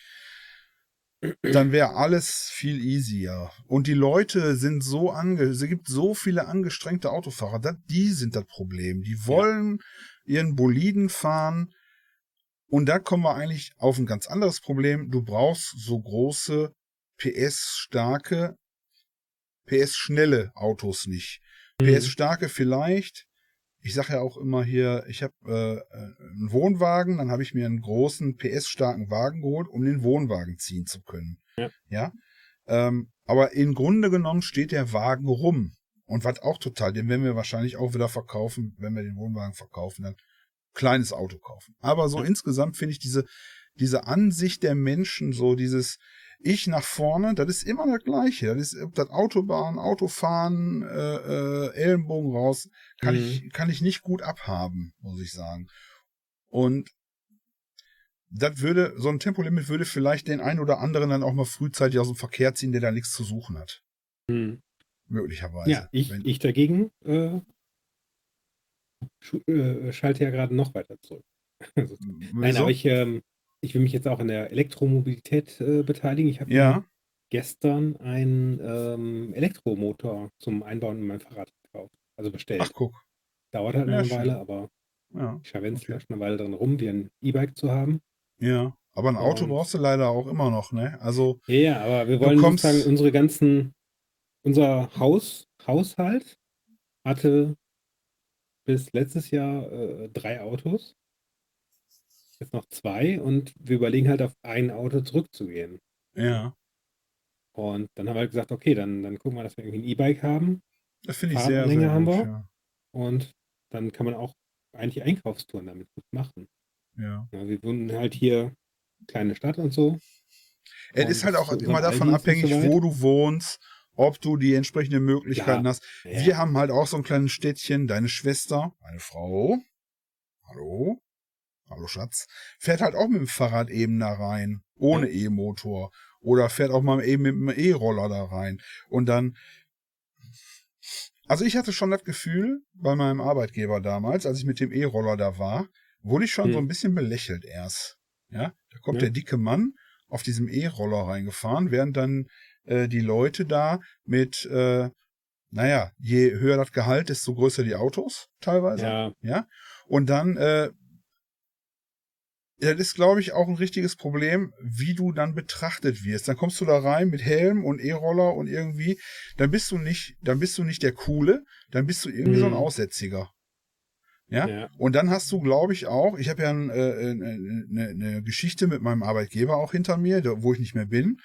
Dann wäre alles viel easier. Und die Leute sind so ange, es gibt so viele angestrengte Autofahrer, das, die sind das Problem. Die wollen ihren Boliden fahren, und da kommen wir eigentlich auf ein ganz anderes Problem. Du brauchst so große, PS-starke, PS-schnelle Autos nicht. Mhm. PS-starke vielleicht. Ich sage ja auch immer hier, ich habe äh, einen Wohnwagen, dann habe ich mir einen großen PS-starken Wagen geholt, um den Wohnwagen ziehen zu können. Ja. ja? Ähm, aber im Grunde genommen steht der Wagen rum. Und was auch total, den werden wir wahrscheinlich auch wieder verkaufen, wenn wir den Wohnwagen verkaufen, dann kleines Auto kaufen. Aber so Ja. insgesamt finde ich diese, diese Ansicht der Menschen, so dieses Ich nach vorne, das ist immer das Gleiche. Das ist ob das Autobahn, Autofahren, äh, äh, Ellenbogen raus, kann Mhm. ich, kann ich nicht gut abhaben, muss ich sagen. Und das würde, so ein Tempolimit würde vielleicht den einen oder anderen dann auch mal frühzeitig aus dem Verkehr ziehen, der da nichts zu suchen hat. Mhm. Möglicherweise. Ja, ich, Wenn- ich dagegen äh, schu- äh, schalte ja gerade noch weiter zurück. *laughs* Also, Nein, aber ich, ähm, ich will mich jetzt auch an der Elektromobilität äh, beteiligen. Ich habe ja, gestern einen ähm, Elektromotor zum Einbauen in mein Fahrrad gekauft. Also bestellt. ach guck. Dauert halt Ja, eine schön. Weile, aber Ja, ich verwende es Okay. eine Weile drin rum, wie ein E-Bike zu haben. ja. Aber ein Auto Und- brauchst du leider auch immer noch, ne? Also, Ja, ja, aber wir wollen kommst- sozusagen unsere ganzen, unser Haus, Haushalt hatte bis letztes Jahr äh, drei Autos. Jetzt noch zwei und wir überlegen halt auf ein Auto zurückzugehen. ja. Und dann haben wir halt gesagt, okay, dann, dann gucken wir, dass wir irgendwie ein E-Bike haben Das finde ich sehr, sehr haben wir. ja. und dann kann man auch eigentlich Einkaufstouren damit gut machen. ja. Ja, wir wohnen halt hier, kleine Stadt und so. Es Und ist halt auch zu immer davon abhängig, so wo du wohnst, ob du die entsprechenden Möglichkeiten Ja. hast. Wir haben halt auch so ein kleines Städtchen, deine Schwester, eine Frau, hallo, hallo Schatz, fährt halt auch mit dem Fahrrad eben da rein, ohne E-Motor. Oder fährt auch mal eben mit dem E-Roller da rein. Und dann, also ich hatte schon das Gefühl, bei meinem Arbeitgeber damals, als ich mit dem E-Roller da war, wurde ich schon Hm. so ein bisschen belächelt erst. Ja, da kommt Ja. der dicke Mann auf diesem E-Roller reingefahren, während dann äh, die Leute da mit, äh, naja, je höher das Gehalt, desto größer die Autos teilweise. Ja, Ja. Und dann, äh, das ist, glaube ich, auch ein richtiges Problem, wie du dann betrachtet wirst. Dann kommst du da rein mit Helm und E-Roller und irgendwie, dann bist du nicht, dann bist du nicht der Coole, dann bist du irgendwie mhm. so ein mhm. Aussätziger. Ja? ja? Und dann hast du, glaube ich, auch, ich habe ja ein, äh, eine, eine Geschichte mit meinem Arbeitgeber auch hinter mir, wo ich nicht mehr bin.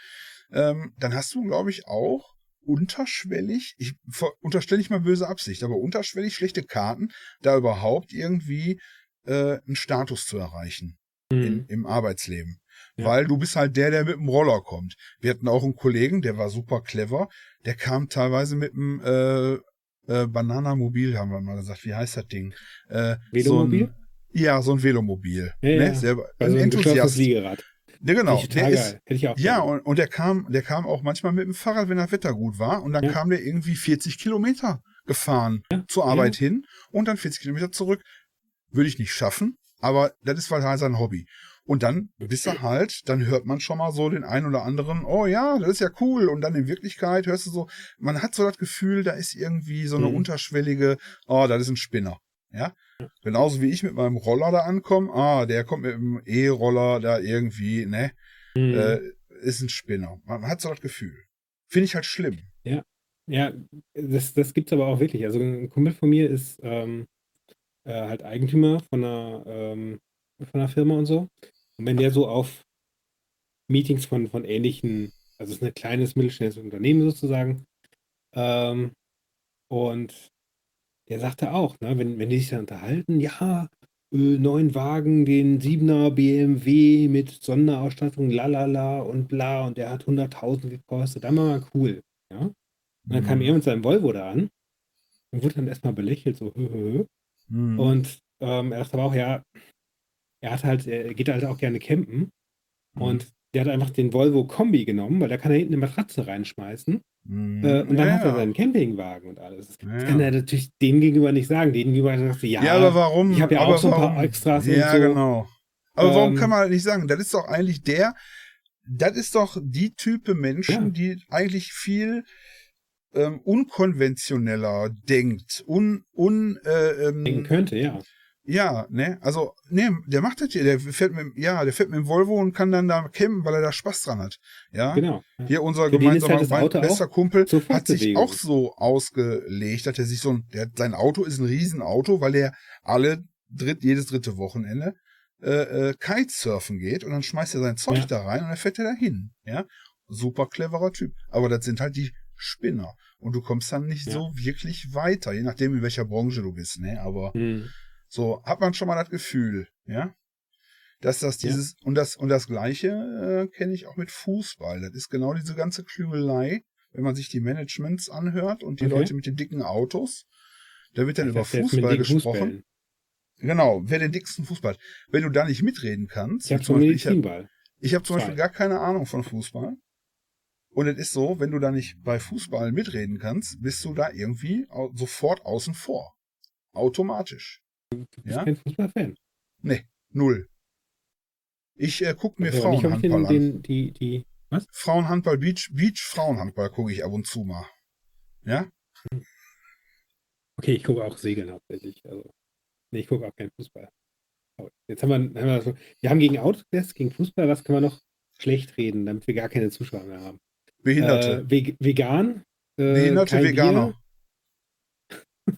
Ähm, dann hast du, glaube ich, auch unterschwellig, ich unterstelle ich mal böse Absicht, aber unterschwellig schlechte Karten, da überhaupt irgendwie äh, einen Status zu erreichen mhm. in, im Arbeitsleben. Ja. Weil du bist halt der, der mit dem Roller kommt. Wir hatten auch einen Kollegen, der war super clever, der kam teilweise mit dem äh, äh, Bananamobil, haben wir mal gesagt. Wie heißt das Ding? Äh, Velomobil? So ein, ja, so ein Velomobil. Ja, ne? ja. Selber, also ein Enthusiast. Liegerad. Ja, genau. Der ist, Hätte ich auch ja, und, und der kam, der kam auch manchmal mit dem Fahrrad, wenn das Wetter gut war. Und dann ja. kam der irgendwie 40 Kilometer gefahren ja. zur Arbeit ja. hin und dann 40 Kilometer zurück. Würde ich nicht schaffen, aber das ist halt sein Hobby. Und dann bist du halt, dann hört man schon mal so den einen oder anderen, oh ja, das ist ja cool. Und dann in Wirklichkeit hörst du so, man hat so das Gefühl, da ist irgendwie so eine mhm. unterschwellige, oh, das ist ein Spinner. Ja. Genauso wie ich mit meinem Roller da ankomme, ah, der kommt mit dem E-Roller da irgendwie, ne? Mhm. Äh, ist ein Spinner. Man hat so das Gefühl. Finde ich halt schlimm. Ja. Ja, das, das es aber auch wirklich. Also ein Kumpel von mir ist ähm, äh, halt Eigentümer von einer, ähm, von einer Firma und so. Und wenn der so auf Meetings von, von ähnlichen, also es ist ein kleines mittelständisches Unternehmen sozusagen, ähm, und der sagte auch, ne, wenn, wenn die sich dann unterhalten, ja, äh, neuen Wagen, den 7er BMW mit Sonderausstattung, lalala und bla, und der hat 100.000 gekostet, dann war mal cool. Ja? Und dann kam mhm. er mit seinem Volvo da an und wurde dann erstmal belächelt, so, hö, hö, hö. Mhm. Und ähm, er dachte aber auch, ja, er hat halt, er geht halt auch gerne campen. Mhm. Und der hat einfach den Volvo Kombi genommen, weil da kann er hinten eine Matratze reinschmeißen. Mhm. Äh, und dann ja, hat er seinen Campingwagen und alles. Das, ja. kann er natürlich dem gegenüber nicht sagen. Dem gegenüber sagt er, ja, ja, aber warum? Ich habe ja auch so ein paar Extras ja, und so. genau. Aber ähm, warum kann man nicht sagen? Das ist doch eigentlich der, das ist doch die Type Menschen, die eigentlich viel ähm, unkonventioneller denkt, un, un äh, ähm, denken könnte, ja. Ja, ne, also, ne, der macht das hier, der fährt mit, ja, der fährt mit dem Volvo und kann dann da campen, weil er da Spaß dran hat. Ja, genau. Hier unser Für gemeinsamer halt bester Kumpel hat sich auch so ausgelegt, dass er sich so ein, der, sein Auto ist ein Riesenauto, weil er alle dritt, jedes dritte Wochenende äh, äh, Kitesurfen geht und dann schmeißt er sein Zeug ja. da rein und dann fährt er da hin. Ja, super cleverer Typ. Aber das sind halt die Spinner. Und du kommst dann nicht ja. so wirklich weiter, je nachdem, in welcher Branche du bist, ne, aber. Hm so, hat man schon mal das Gefühl, ja? Dass das dieses, ja. und das, und das Gleiche äh, kenne ich auch mit Fußball. Das ist genau diese ganze Klügelei, wenn man sich die Managements anhört und die okay. Leute mit den dicken Autos. Da wird dann über Fußball gesprochen. Genau, wer den dicksten Fußball. Wenn du da nicht mitreden kannst, ich habe zum Beispiel, ich hab, ich hab zum Beispiel gar keine Ahnung von Fußball. Und es ist so, wenn du da nicht bei Fußball mitreden kannst, bist du da irgendwie sofort außen vor. Automatisch. Du bist ja? kein Fußballfan. Nee, null. Ich äh, gucke mir also, Frauenhandball den, an. Die, die, was? Frauenhandball, Beach, Beach Frauenhandball gucke ich ab und zu mal. Ja? Okay, ich gucke auch Segeln hauptsächlich. Also, nee, ich gucke auch keinen Fußball. Jetzt haben wir, haben wir, so, wir haben gegen Outcast, gegen Fußball, was können wir noch schlecht reden, damit wir gar keine Zuschauer mehr haben? Behinderte. Äh, vegan. Äh, Behinderte Veganer. Bier, *laughs*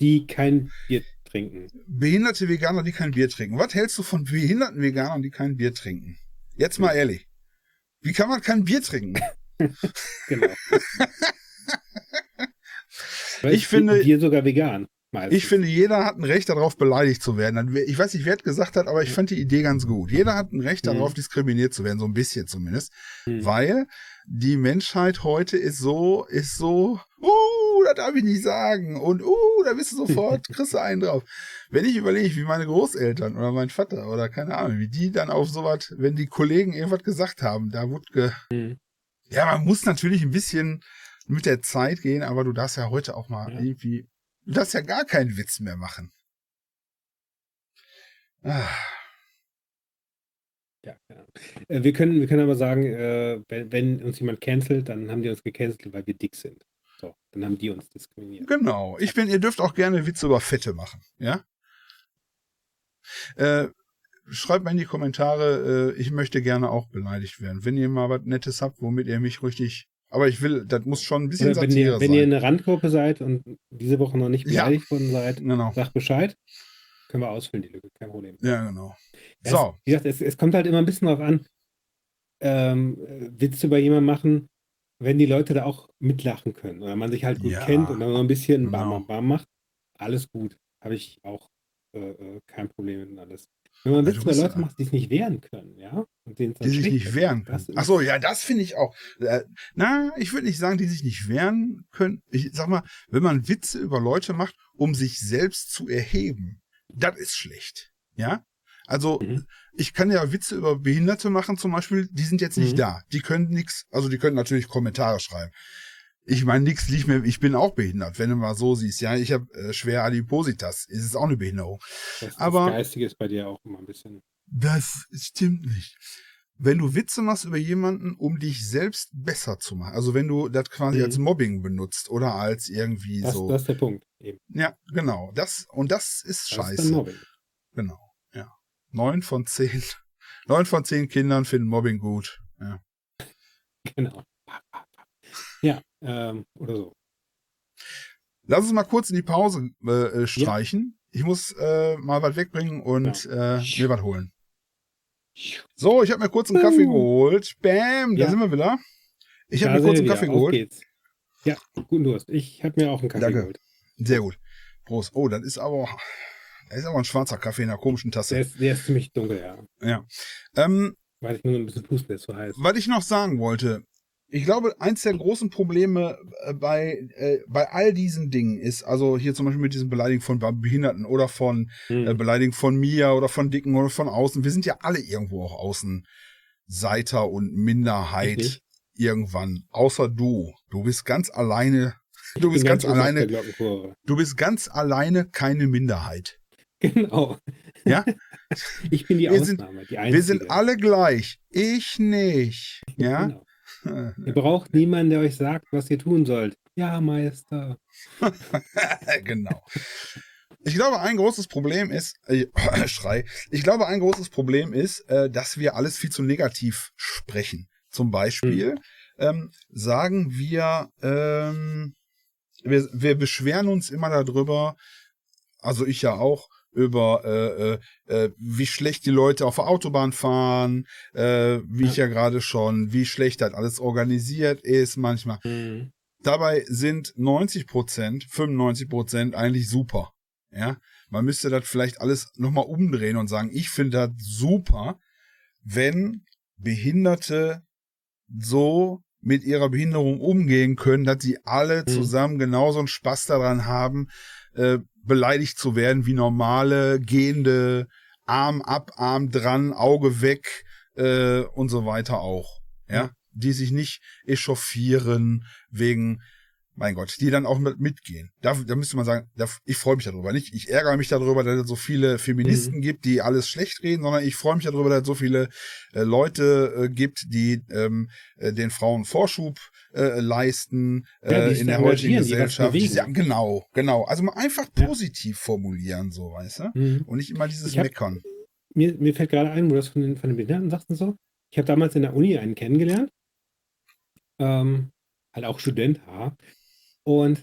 die kein Bier trinken. Behinderte Veganer, die kein Bier trinken. Was hältst du von behinderten Veganern, die kein Bier trinken? Jetzt mal ehrlich. Wie kann man kein Bier trinken? *laughs* genau. *laughs* ich finde. Bier sogar vegan. Meistens. Ich finde, jeder hat ein Recht darauf, beleidigt zu werden. Ich weiß nicht, wer es gesagt hat, aber ich fand die Idee ganz gut. Jeder hat ein Recht darauf, mhm. diskriminiert zu werden, so ein bisschen zumindest. Mhm. Weil die Menschheit heute ist so, ist so, uh, das darf ich nicht sagen. Und uh, da bist du sofort, *laughs* kriegst du einen drauf. Wenn ich überlege, wie meine Großeltern oder mein Vater oder keine Ahnung, wie die dann auf sowas, wenn die Kollegen irgendwas gesagt haben, da wurde ge mhm. Ja, man muss natürlich ein bisschen mit der Zeit gehen, aber du darfst ja heute auch mal ja. irgendwie, du darfst ja gar keinen Witz mehr machen. Ah. Ja, genau. Äh, wir können, wir können aber sagen, äh, wenn, wenn uns jemand cancelt, dann haben die uns gecancelt, weil wir dick sind. So, dann haben die uns diskriminiert. Genau. Ich bin, ihr dürft auch gerne Witze über Fette machen, ja? Äh, schreibt mal in die Kommentare, äh, ich möchte gerne auch beleidigt werden. Wenn ihr mal was Nettes habt, womit ihr mich richtig. Aber ich will, das muss schon ein bisschen Oder wenn Satire ihr, wenn sein. ihr eine Randgruppe seid und diese Woche noch nicht Ja. beleidigt worden seid, genau. sagt Bescheid. Können wir ausfüllen, die Lücke, kein Problem. Ja, genau. Ja, So. Es, wie gesagt, es, es kommt halt immer ein bisschen darauf an, ähm, äh, Witze über jemanden machen, wenn die Leute da auch mitlachen können oder man sich halt gut Ja, kennt und dann noch ein bisschen genau. Bam, Bam macht. Alles gut. Habe ich auch äh, äh, kein Problem mit alles. Wenn man Witze du über Leute macht, die sich nicht wehren können, ja? Die sich nicht wehren können. ist- Ach so, ja, das finde ich auch. Äh, na, ich würde nicht sagen, die sich nicht wehren können. Ich sag mal, wenn man Witze über Leute macht, um sich selbst zu erheben, das ist schlecht. Ja? Also, Mhm. ich kann ja Witze über Behinderte machen zum Beispiel, die sind jetzt nicht Mhm. da. Die können nichts, also die können natürlich Kommentare schreiben. Ich meine, nichts liegt mir, ich bin auch behindert, wenn du mal so siehst. Ja, ich habe äh, schwer Adipositas, ist es auch eine Behinderung. Das, aber- das Geistige ist bei dir auch immer ein bisschen. Das stimmt nicht. Wenn du Witze machst über jemanden, um dich selbst besser zu machen, also wenn du das quasi Mhm. als Mobbing benutzt oder als irgendwie Das, so. das ist der Punkt. Eben. ja, genau. Das, und das ist Das ist scheiße. dann Mobbing. genau. Ja. Neun von zehn, *laughs* neun von zehn Kindern finden Mobbing gut. Ja. Genau. Ja, ähm, oder so. Lass uns mal kurz in die Pause äh, äh, streichen. Ich muss äh, mal was wegbringen und äh, mir was holen. So, ich habe mir kurz einen Kaffee geholt. Bam, da Ja. sind wir wieder. Ich habe mir kurz einen. Kaffee geholt. geht's. Ja, guten Durst. Ich habe mir auch einen Kaffee Danke. geholt. Sehr gut. Prost. Oh, das ist aber, das ist aber ein schwarzer Kaffee in einer komischen Der Tasse. ist, der ist ziemlich dunkel, ja. Ja. Ähm, Weil ich nur ein bisschen pusten, der ist so heiß. was ich noch sagen wollte, ich glaube, eins der großen Probleme äh, bei, äh, bei all diesen Dingen ist, also hier zum Beispiel mit diesem Beleidigen von Behinderten oder von Hm. äh, Beleidigen von mir oder von Dicken oder von außen. Wir sind ja alle irgendwo auch Außenseiter und Minderheit Richtig. irgendwann. Außer du. Du bist ganz alleine. Du bist ganz auf alleine. Du bist ganz alleine keine Minderheit. Genau. Ja? *laughs* Ich bin die Wir sind- Ausnahme, die Einzige. Wir sind alle gleich. Ich nicht. Ja? Genau. Ihr braucht niemanden, der euch sagt, was ihr tun sollt. Ja, Meister. *laughs* genau. Ich glaube, ein großes Problem ist, äh, *clears throat* Schrei, ich glaube, ein großes Problem ist, äh, dass wir alles viel zu negativ sprechen. Zum Beispiel ähm, sagen wir, ähm, wir, wir beschweren uns immer darüber, also ich ja auch, über äh, äh, äh, wie schlecht die Leute auf der Autobahn fahren, äh, wie ich ja gerade schon, wie schlecht das alles organisiert ist manchmal. Hm. Dabei sind 90 Prozent, 95 Prozent eigentlich super. Ja, man müsste das vielleicht alles nochmal umdrehen und sagen, ich finde das super, wenn Behinderte so mit ihrer Behinderung umgehen können, dass sie alle Mhm. zusammen genauso einen Spaß daran haben, äh, beleidigt zu werden wie normale, gehende, Arm ab, Arm dran, Auge weg äh, und so weiter auch. Ja, Ja. die sich nicht echauffieren wegen, mein Gott, die dann auch mit, mitgehen. Da, da müsste man sagen, da, ich freue mich darüber. Nicht, ich ärgere mich darüber, dass es so viele Feministen gibt, die alles schlecht reden, sondern ich freue mich darüber, dass es so viele äh, Leute äh, gibt, die ähm, äh, den Frauen Vorschub äh, leisten Ja, äh, in der heutigen Gesellschaft. Ja, genau, genau. Also mal einfach Ja. positiv formulieren, so, weißt du? Hm. Und nicht immer dieses hab- Meckern. Mir, mir fällt gerade ein, wo du das von den, von den Behinderten sagst und so. Ich habe damals in der Uni einen kennengelernt. Ähm, halt auch Student, ja. Und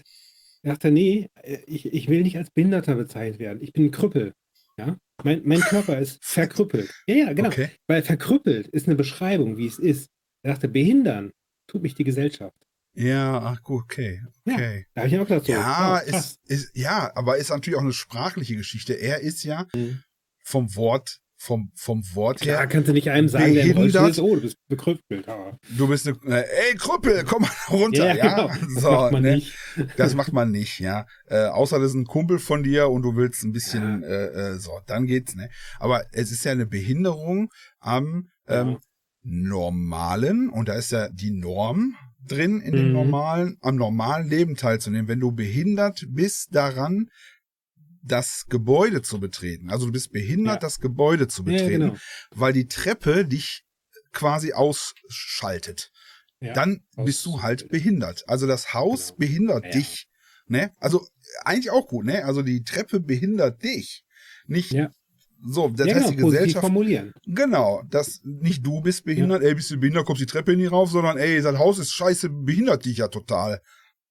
er dachte, nee, äh, ich, ich will nicht als Behinderter bezeichnet werden. Ich bin ein Krüppel. Ja? Mein, mein Körper ist *laughs* verkrüppelt. Ja, ja, genau. Okay. Weil verkrüppelt ist eine Beschreibung, wie es ist. Er dachte, behindern tut mich die Gesellschaft. Ja, ach gut, okay. Ja, Okay. Da habe ich auch gedacht, so, ja, oh, ist, ist, ja, aber ist natürlich auch eine sprachliche Geschichte. Er ist ja Mhm. vom Wort, vom, vom Wort Klar, her, kannst du nicht einem sagen, der behindert. ist, oh, du bist bekrüppelt. Aber, du bist eine, äh, ey, Krüppel, komm mal *laughs* runter, ja, ja. genau. Das So, macht man ne? nicht. Das macht man nicht, ja. Äh, außer das ist ein Kumpel von dir und du willst ein bisschen, äh, äh, so, dann geht's, ne? Aber es ist ja eine Behinderung am ähm, Ja. Normalen, und da ist ja die Norm drin in dem Mhm. normalen, am normalen Leben teilzunehmen. Wenn du behindert bist daran, das Gebäude zu betreten. Also du bist behindert, Ja. das Gebäude zu Ja, betreten, genau. weil die Treppe dich quasi ausschaltet. Ja, Dann bist du halt behindert. Also das Haus Genau. behindert Ja. dich. Ne? Also eigentlich auch gut, ne? Also die Treppe behindert dich. Nicht Ja. So, das ja, heißt, genau, die Gesellschaft. formulieren. Genau, dass nicht du bist behindert, ey, bist du behindert, kommst die Treppe nie rauf, sondern ey, das Haus ist scheiße, behindert dich ja total.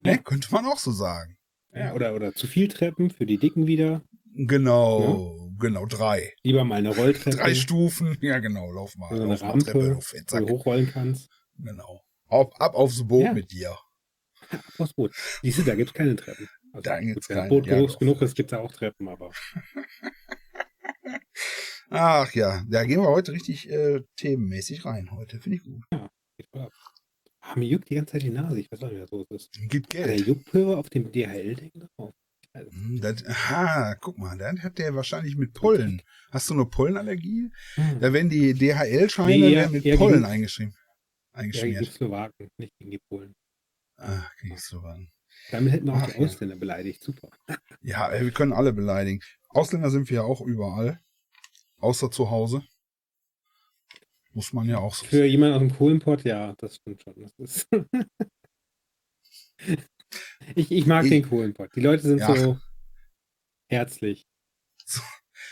Ja. Ne? Könnte man auch so sagen. Ja, oder, oder zu viel Treppen für die Dicken wieder. Genau, genau, drei. Lieber mal eine Rolltreppe, Drei Stufen, *laughs* ja genau, lauf mal, oder eine lauf mal Treppe, Rampe, du wo du hochrollen kannst. Genau. Auf, ab aufs Boot Ja. mit dir. *laughs* Aufs Boot. Siehst du, da gibt es keine Treppen. Also, Da gibt's wenn das keine, Boot ja, groß genug ist, gibt es da auch Treppen, aber *laughs* Ach ja, da gehen wir heute richtig äh, themenmäßig rein heute. Finde ich gut. ab. Ah, mir juckt die ganze Zeit die Nase. Ich weiß auch nicht, was los ist. Gibt Der Geld. Juckhörer auf dem DHL-Ding drauf. Hm, Das, aha, guck mal, dann hat der wahrscheinlich mit Pollen. Hast du eine Pollenallergie? Hm. Da werden die DHL-Scheine Nee, werden mit Pollen gegen- eingeschrieben. Ja, gegen die Eingeschmiert. Slowaken, nicht gegen die Polen. Ah, kriegst du was. Damit hätten wir auch Ach, die ja. Ausländer beleidigt. Super. Ja, ey, wir können alle beleidigen. Ausländer sind wir ja auch überall. Außer zu Hause. Muss man ja auch so Für jemanden aus dem Kohlenpott, ja, das stimmt schon. Das ist *laughs* ich, ich mag Ich- den Kohlenpott. Die Leute sind Ja. so herzlich.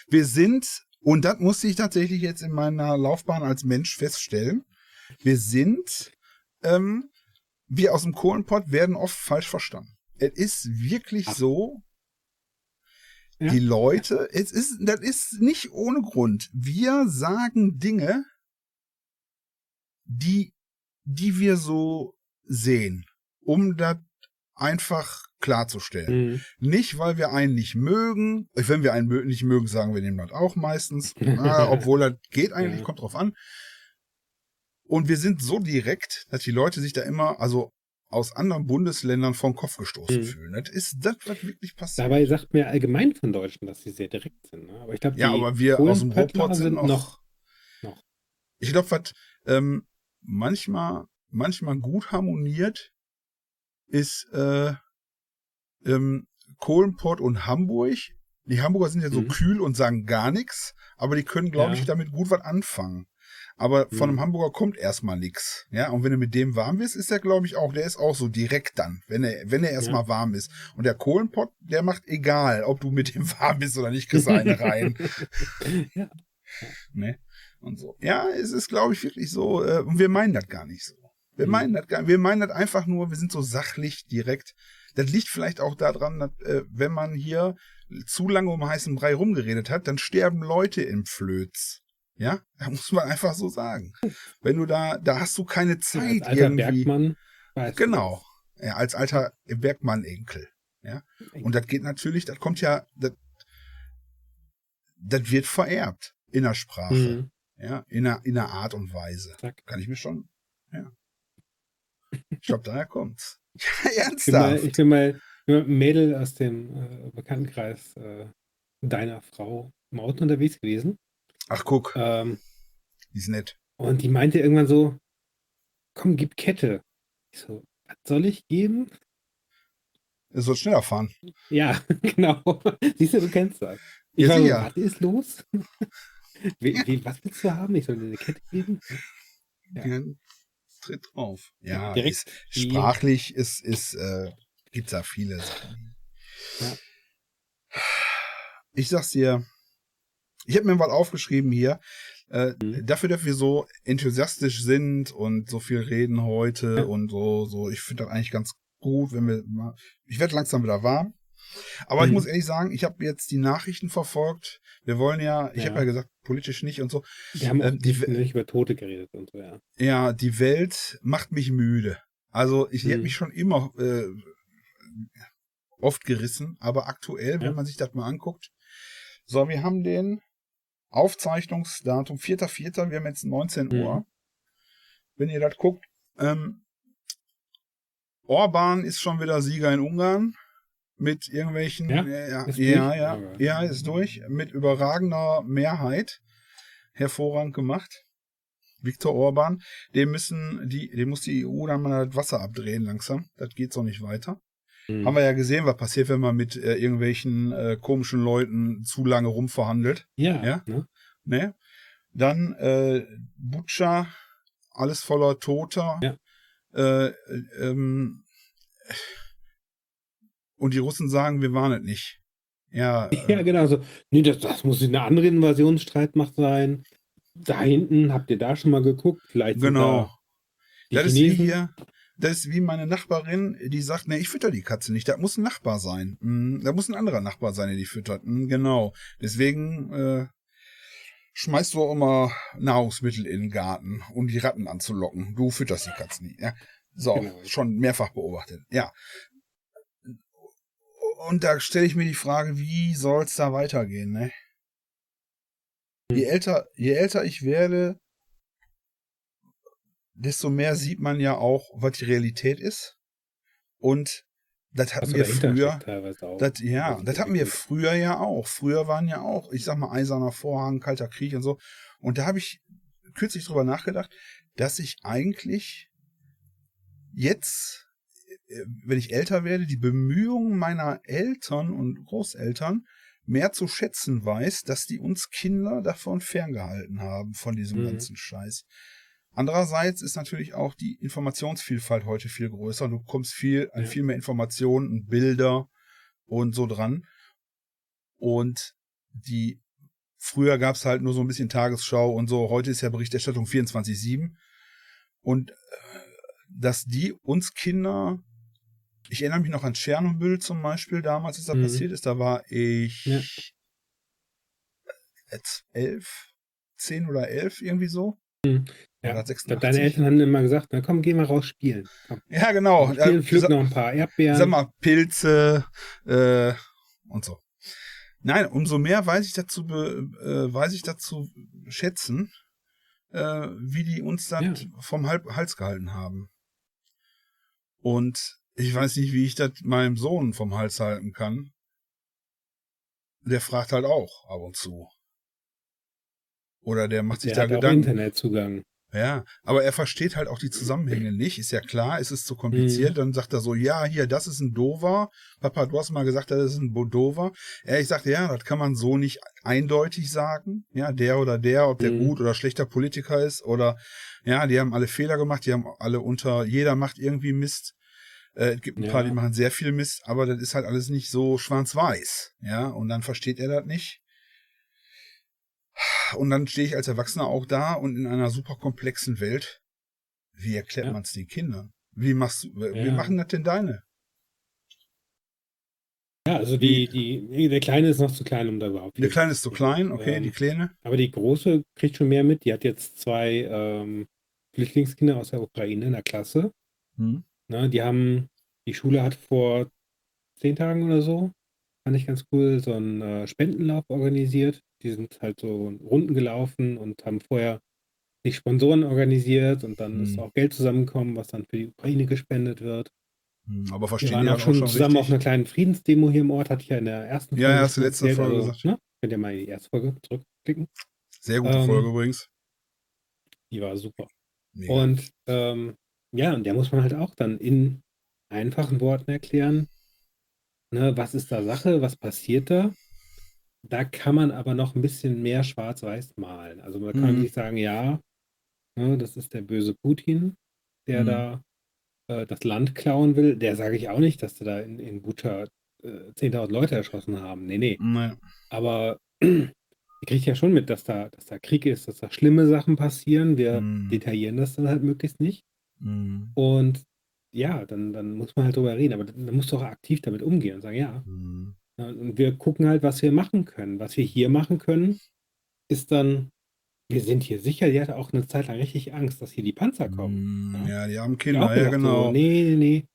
Wir sind, und das musste ich tatsächlich jetzt in meiner Laufbahn als Mensch feststellen, wir sind, ähm, wir aus dem Kohlenpott werden oft falsch verstanden. Es ist wirklich Ach. so, Ja. die Leute, es ist, das ist nicht ohne Grund. Wir sagen Dinge, die, die wir so sehen, um das einfach klarzustellen. Mhm. Nicht, weil wir einen nicht mögen. Wenn wir einen nicht mögen, sagen wir dem das auch meistens. *laughs* Ah, obwohl das geht eigentlich, Ja. kommt drauf an. Und wir sind so direkt, dass die Leute sich da immer, also aus anderen Bundesländern vom Kopf gestoßen Mhm. fühlen. Das ist das, was wirklich passiert. Dabei sagt mir allgemein von Deutschen, dass sie sehr direkt sind. Ne? Aber ich glaube, ja, aber wir aus dem Ruhrpott sind noch. noch. noch. Ich glaube, was ähm, manchmal, manchmal gut harmoniert, ist äh, ähm, Kohlenpott und Hamburg. Die Hamburger sind ja so Mhm. kühl und sagen gar nichts, aber die können, glaube Ja. ich, damit gut was anfangen. Aber von Mhm. einem Hamburger kommt erstmal nichts. Ja, und wenn du mit dem warm bist, ist er, glaube ich, auch, der ist auch so direkt dann, wenn er, wenn er erstmal warm ist. Und der Kohlenpott, der macht egal, ob du mit dem *laughs* warm bist oder nicht, kriegst eine rein. *laughs* Ja. Ne? Und so. Ja, es ist, glaube ich, wirklich so, äh, und wir meinen das gar nicht so. Wir Mhm. meinen das gar wir meinen das einfach nur, wir sind so sachlich, direkt. Das liegt vielleicht auch daran, dass, äh, wenn man hier zu lange um heißen Brei rumgeredet hat, dann sterben Leute im Flöz. Ja, da muss man einfach so sagen. Wenn du da, da hast du keine Ja, Zeit als alter irgendwie. Bergmann. Genau. Ja, als alter Bergmann-Enkel. das. Und das geht natürlich, das kommt ja, das, das wird vererbt in der Sprache. Mhm. Ja, in einer, in einer Art und Weise. Zack. Kann ich mir schon, ja. Ich glaube, daher kommt's. *laughs* Ja, Ich bin mal, ernsthaft. ich bin mal, ich mal einem Mädel aus dem äh, Bekanntenkreis äh, deiner Frau im Auto unterwegs gewesen. Ach, guck, Ähm, die ist nett. und die meinte irgendwann so, komm, gib Kette. Ich so, was soll ich geben? Er soll schneller fahren. Ja, *laughs* genau. Siehst du, du kennst das. Ich Ja, so, sicher. was ist los? *laughs* wie, wie, was willst du haben? Ich soll dir eine Kette geben? Ja. Ja. Tritt drauf. Ja, Direkt ist, sprachlich ist, ist, äh, gibt's da viele Sachen. Ja. Ich sag's dir, ich habe mir was aufgeschrieben hier. Äh, Mhm. Dafür, dass wir so enthusiastisch sind und so viel reden heute Ja. und so, so, ich finde das eigentlich ganz gut, wenn wir mal. Ich werde langsam wieder warm. Aber ich Mhm. muss ehrlich sagen, ich habe jetzt die Nachrichten verfolgt. Wir wollen ja, ich Ja. habe ja gesagt, politisch nicht und so. Wir haben Ähm, die nicht, über Tote geredet und so, ja. Ja, die Welt macht mich müde. Also ich Mhm. mich schon immer äh, oft gerissen, aber aktuell, wenn Ja. man sich das mal anguckt. So, wir haben den Aufzeichnungsdatum 4.4., wir haben jetzt 19 Mhm. Uhr. Wenn ihr das guckt, ähm, Orban ist schon wieder Sieger in Ungarn mit irgendwelchen, Ja? äh, ja, Ist ja, ja, Aber- ja, ist durch, mit überragender Mehrheit, hervorragend gemacht. Viktor Orban, dem müssen die, dem muss die EU dann mal das Wasser abdrehen langsam. Das geht so nicht weiter. Mhm. Haben wir ja gesehen, was passiert, wenn man mit äh, irgendwelchen äh, komischen Leuten zu lange rumverhandelt. ja, ja? Ne? Ne? Dann äh, Butscha, alles voller Toter. Ja. Äh, ähm, und die Russen sagen, wir waren es nicht. Ja, *laughs* Ja, äh, genau so. Ne, das das muss eine andere Invasionsstreitmacht sein. Da hinten, habt ihr da schon mal geguckt? Vielleicht sind genau. da die Das ist wie hier, das ist wie meine Nachbarin, die sagt, ne, ich fütter die Katze nicht, da muss ein Nachbar sein. Hm, Da muss ein anderer Nachbar sein, der die füttert. Hm, Genau. Deswegen äh, schmeißt du auch immer Nahrungsmittel in den Garten, um die Ratten anzulocken. Du fütterst die Katzen nicht. Ja? So, Genau. schon mehrfach beobachtet. Ja. Und da stelle ich mir die Frage, wie soll es da weitergehen, ne? Je älter, je älter ich werde, desto mehr sieht man ja auch, was die Realität ist. Und das hatten Was wir früher, das, ja, Also das hatten wir früher ja auch. Früher waren ja auch, ich sag mal, eiserner Vorhang, kalter Krieg und so. Und da habe ich kürzlich drüber nachgedacht, dass ich eigentlich jetzt, äh, wenn ich älter werde, die Bemühungen meiner Eltern und Großeltern mehr zu schätzen weiß, dass die uns Kinder davon ferngehalten haben, von diesem Mhm. ganzen Scheiß. Andererseits ist natürlich auch die Informationsvielfalt heute viel größer. Du kommst viel an Ja. viel mehr Informationen und Bilder und so dran. Und die früher gab es halt nur so ein bisschen Tagesschau und so. Heute ist ja Berichterstattung 24/7 und äh, dass die uns Kinder ich erinnere mich noch an Tschernobyl zum Beispiel, damals, als das Mhm. passiert ist. Da war ich Ja. jetzt elf, zehn oder elf, irgendwie so. Ja, ich 86. glaube, deine Eltern haben immer gesagt, na komm, geh mal raus spielen. Komm, Ja, genau. spielen, pflück noch ein paar Erdbeeren. Sag mal, Pilze äh, und so. Nein, umso mehr weiß ich dazu, äh, weiß ich dazu schätzen, äh, wie die uns dann Ja. vom Hal Hals gehalten haben. Und ich weiß nicht, wie ich das meinem Sohn vom Hals halten kann. Der fragt halt auch ab und zu. Oder der macht sich Der da hat auch Gedanken. Internetzugang. Ja, aber er versteht halt auch die Zusammenhänge nicht. Ist ja klar, es ist zu kompliziert. Mhm. Dann sagt er so, ja, hier, das ist ein Dover. Papa, du hast mal gesagt, das ist ein Bodover. Ja, ich sagte, ja, das kann man so nicht eindeutig sagen. Ja, der oder der, ob der Mhm. gut oder schlechter Politiker ist oder, ja, die haben alle Fehler gemacht, die haben alle unter, jeder macht irgendwie Mist. Äh, es gibt ein Ja. paar, die machen sehr viel Mist, aber das ist halt alles nicht so schwarz-weiß. Ja, und dann versteht er das nicht. Und dann stehe ich als Erwachsener auch da und in einer super komplexen Welt. Wie erklärt Ja. man es den Kindern? Wie machst du, wie Ja. machen das denn deine? Ja, also die, die, der Kleine ist noch zu klein, um da überhaupt Der Kleine ist zu klein, okay, Ähm, die Kleine. Aber die Große kriegt schon mehr mit. Die hat jetzt zwei ähm, Flüchtlingskinder aus der Ukraine in der Klasse. Hm. Ne, die haben, die Schule hat vor zehn Tagen oder so, fand ich ganz cool, so einen äh, Spendenlauf organisiert. Die sind halt so Runden gelaufen und haben vorher die Sponsoren organisiert und dann ist Hm. auch Geld zusammengekommen, was dann für die Ukraine gespendet wird. Hm, Aber Wir verstehen waren die auch schon auch schon zusammen auf richtig? einer kleinen Friedensdemo hier im Ort, hatte ich ja in der ersten Ja, Folge ja, hast du schon letzte erzählt, Folge also, gesagt. ne? Könnt ihr mal in die erste Folge zurückklicken. Sehr gute Ähm, Folge übrigens. Die war super. Mega. Und ähm, ja, und der muss man halt auch dann in einfachen Worten erklären, ne, was ist da Sache, was passiert da. Da kann man aber noch ein bisschen mehr schwarz-weiß malen. Also man kann Mhm. nicht sagen, ja, ne, das ist der böse Putin, der Mhm. da äh, das Land klauen will. Der sage ich auch nicht, dass sie da in, in Bucha äh, 10.000 Leute erschossen haben. Nee, nee. Naja. Aber *clears throat* ihr kriegt ja schon mit, dass da, dass da Krieg ist, dass da schlimme Sachen passieren. Wir Mhm. detaillieren das dann halt möglichst nicht. Hm. Und ja, dann, dann muss man halt drüber reden. Aber dann musst du auch aktiv damit umgehen und sagen, ja. Hm. ja, Und wir gucken halt, was wir machen können. Was wir hier machen können, ist dann, wir sind hier sicher. Die hatte auch eine Zeit lang richtig Angst, dass hier die Panzer kommen. Hm. Ja, die haben Die Kinder, ja gesagt, genau. So, nee, nee, nee.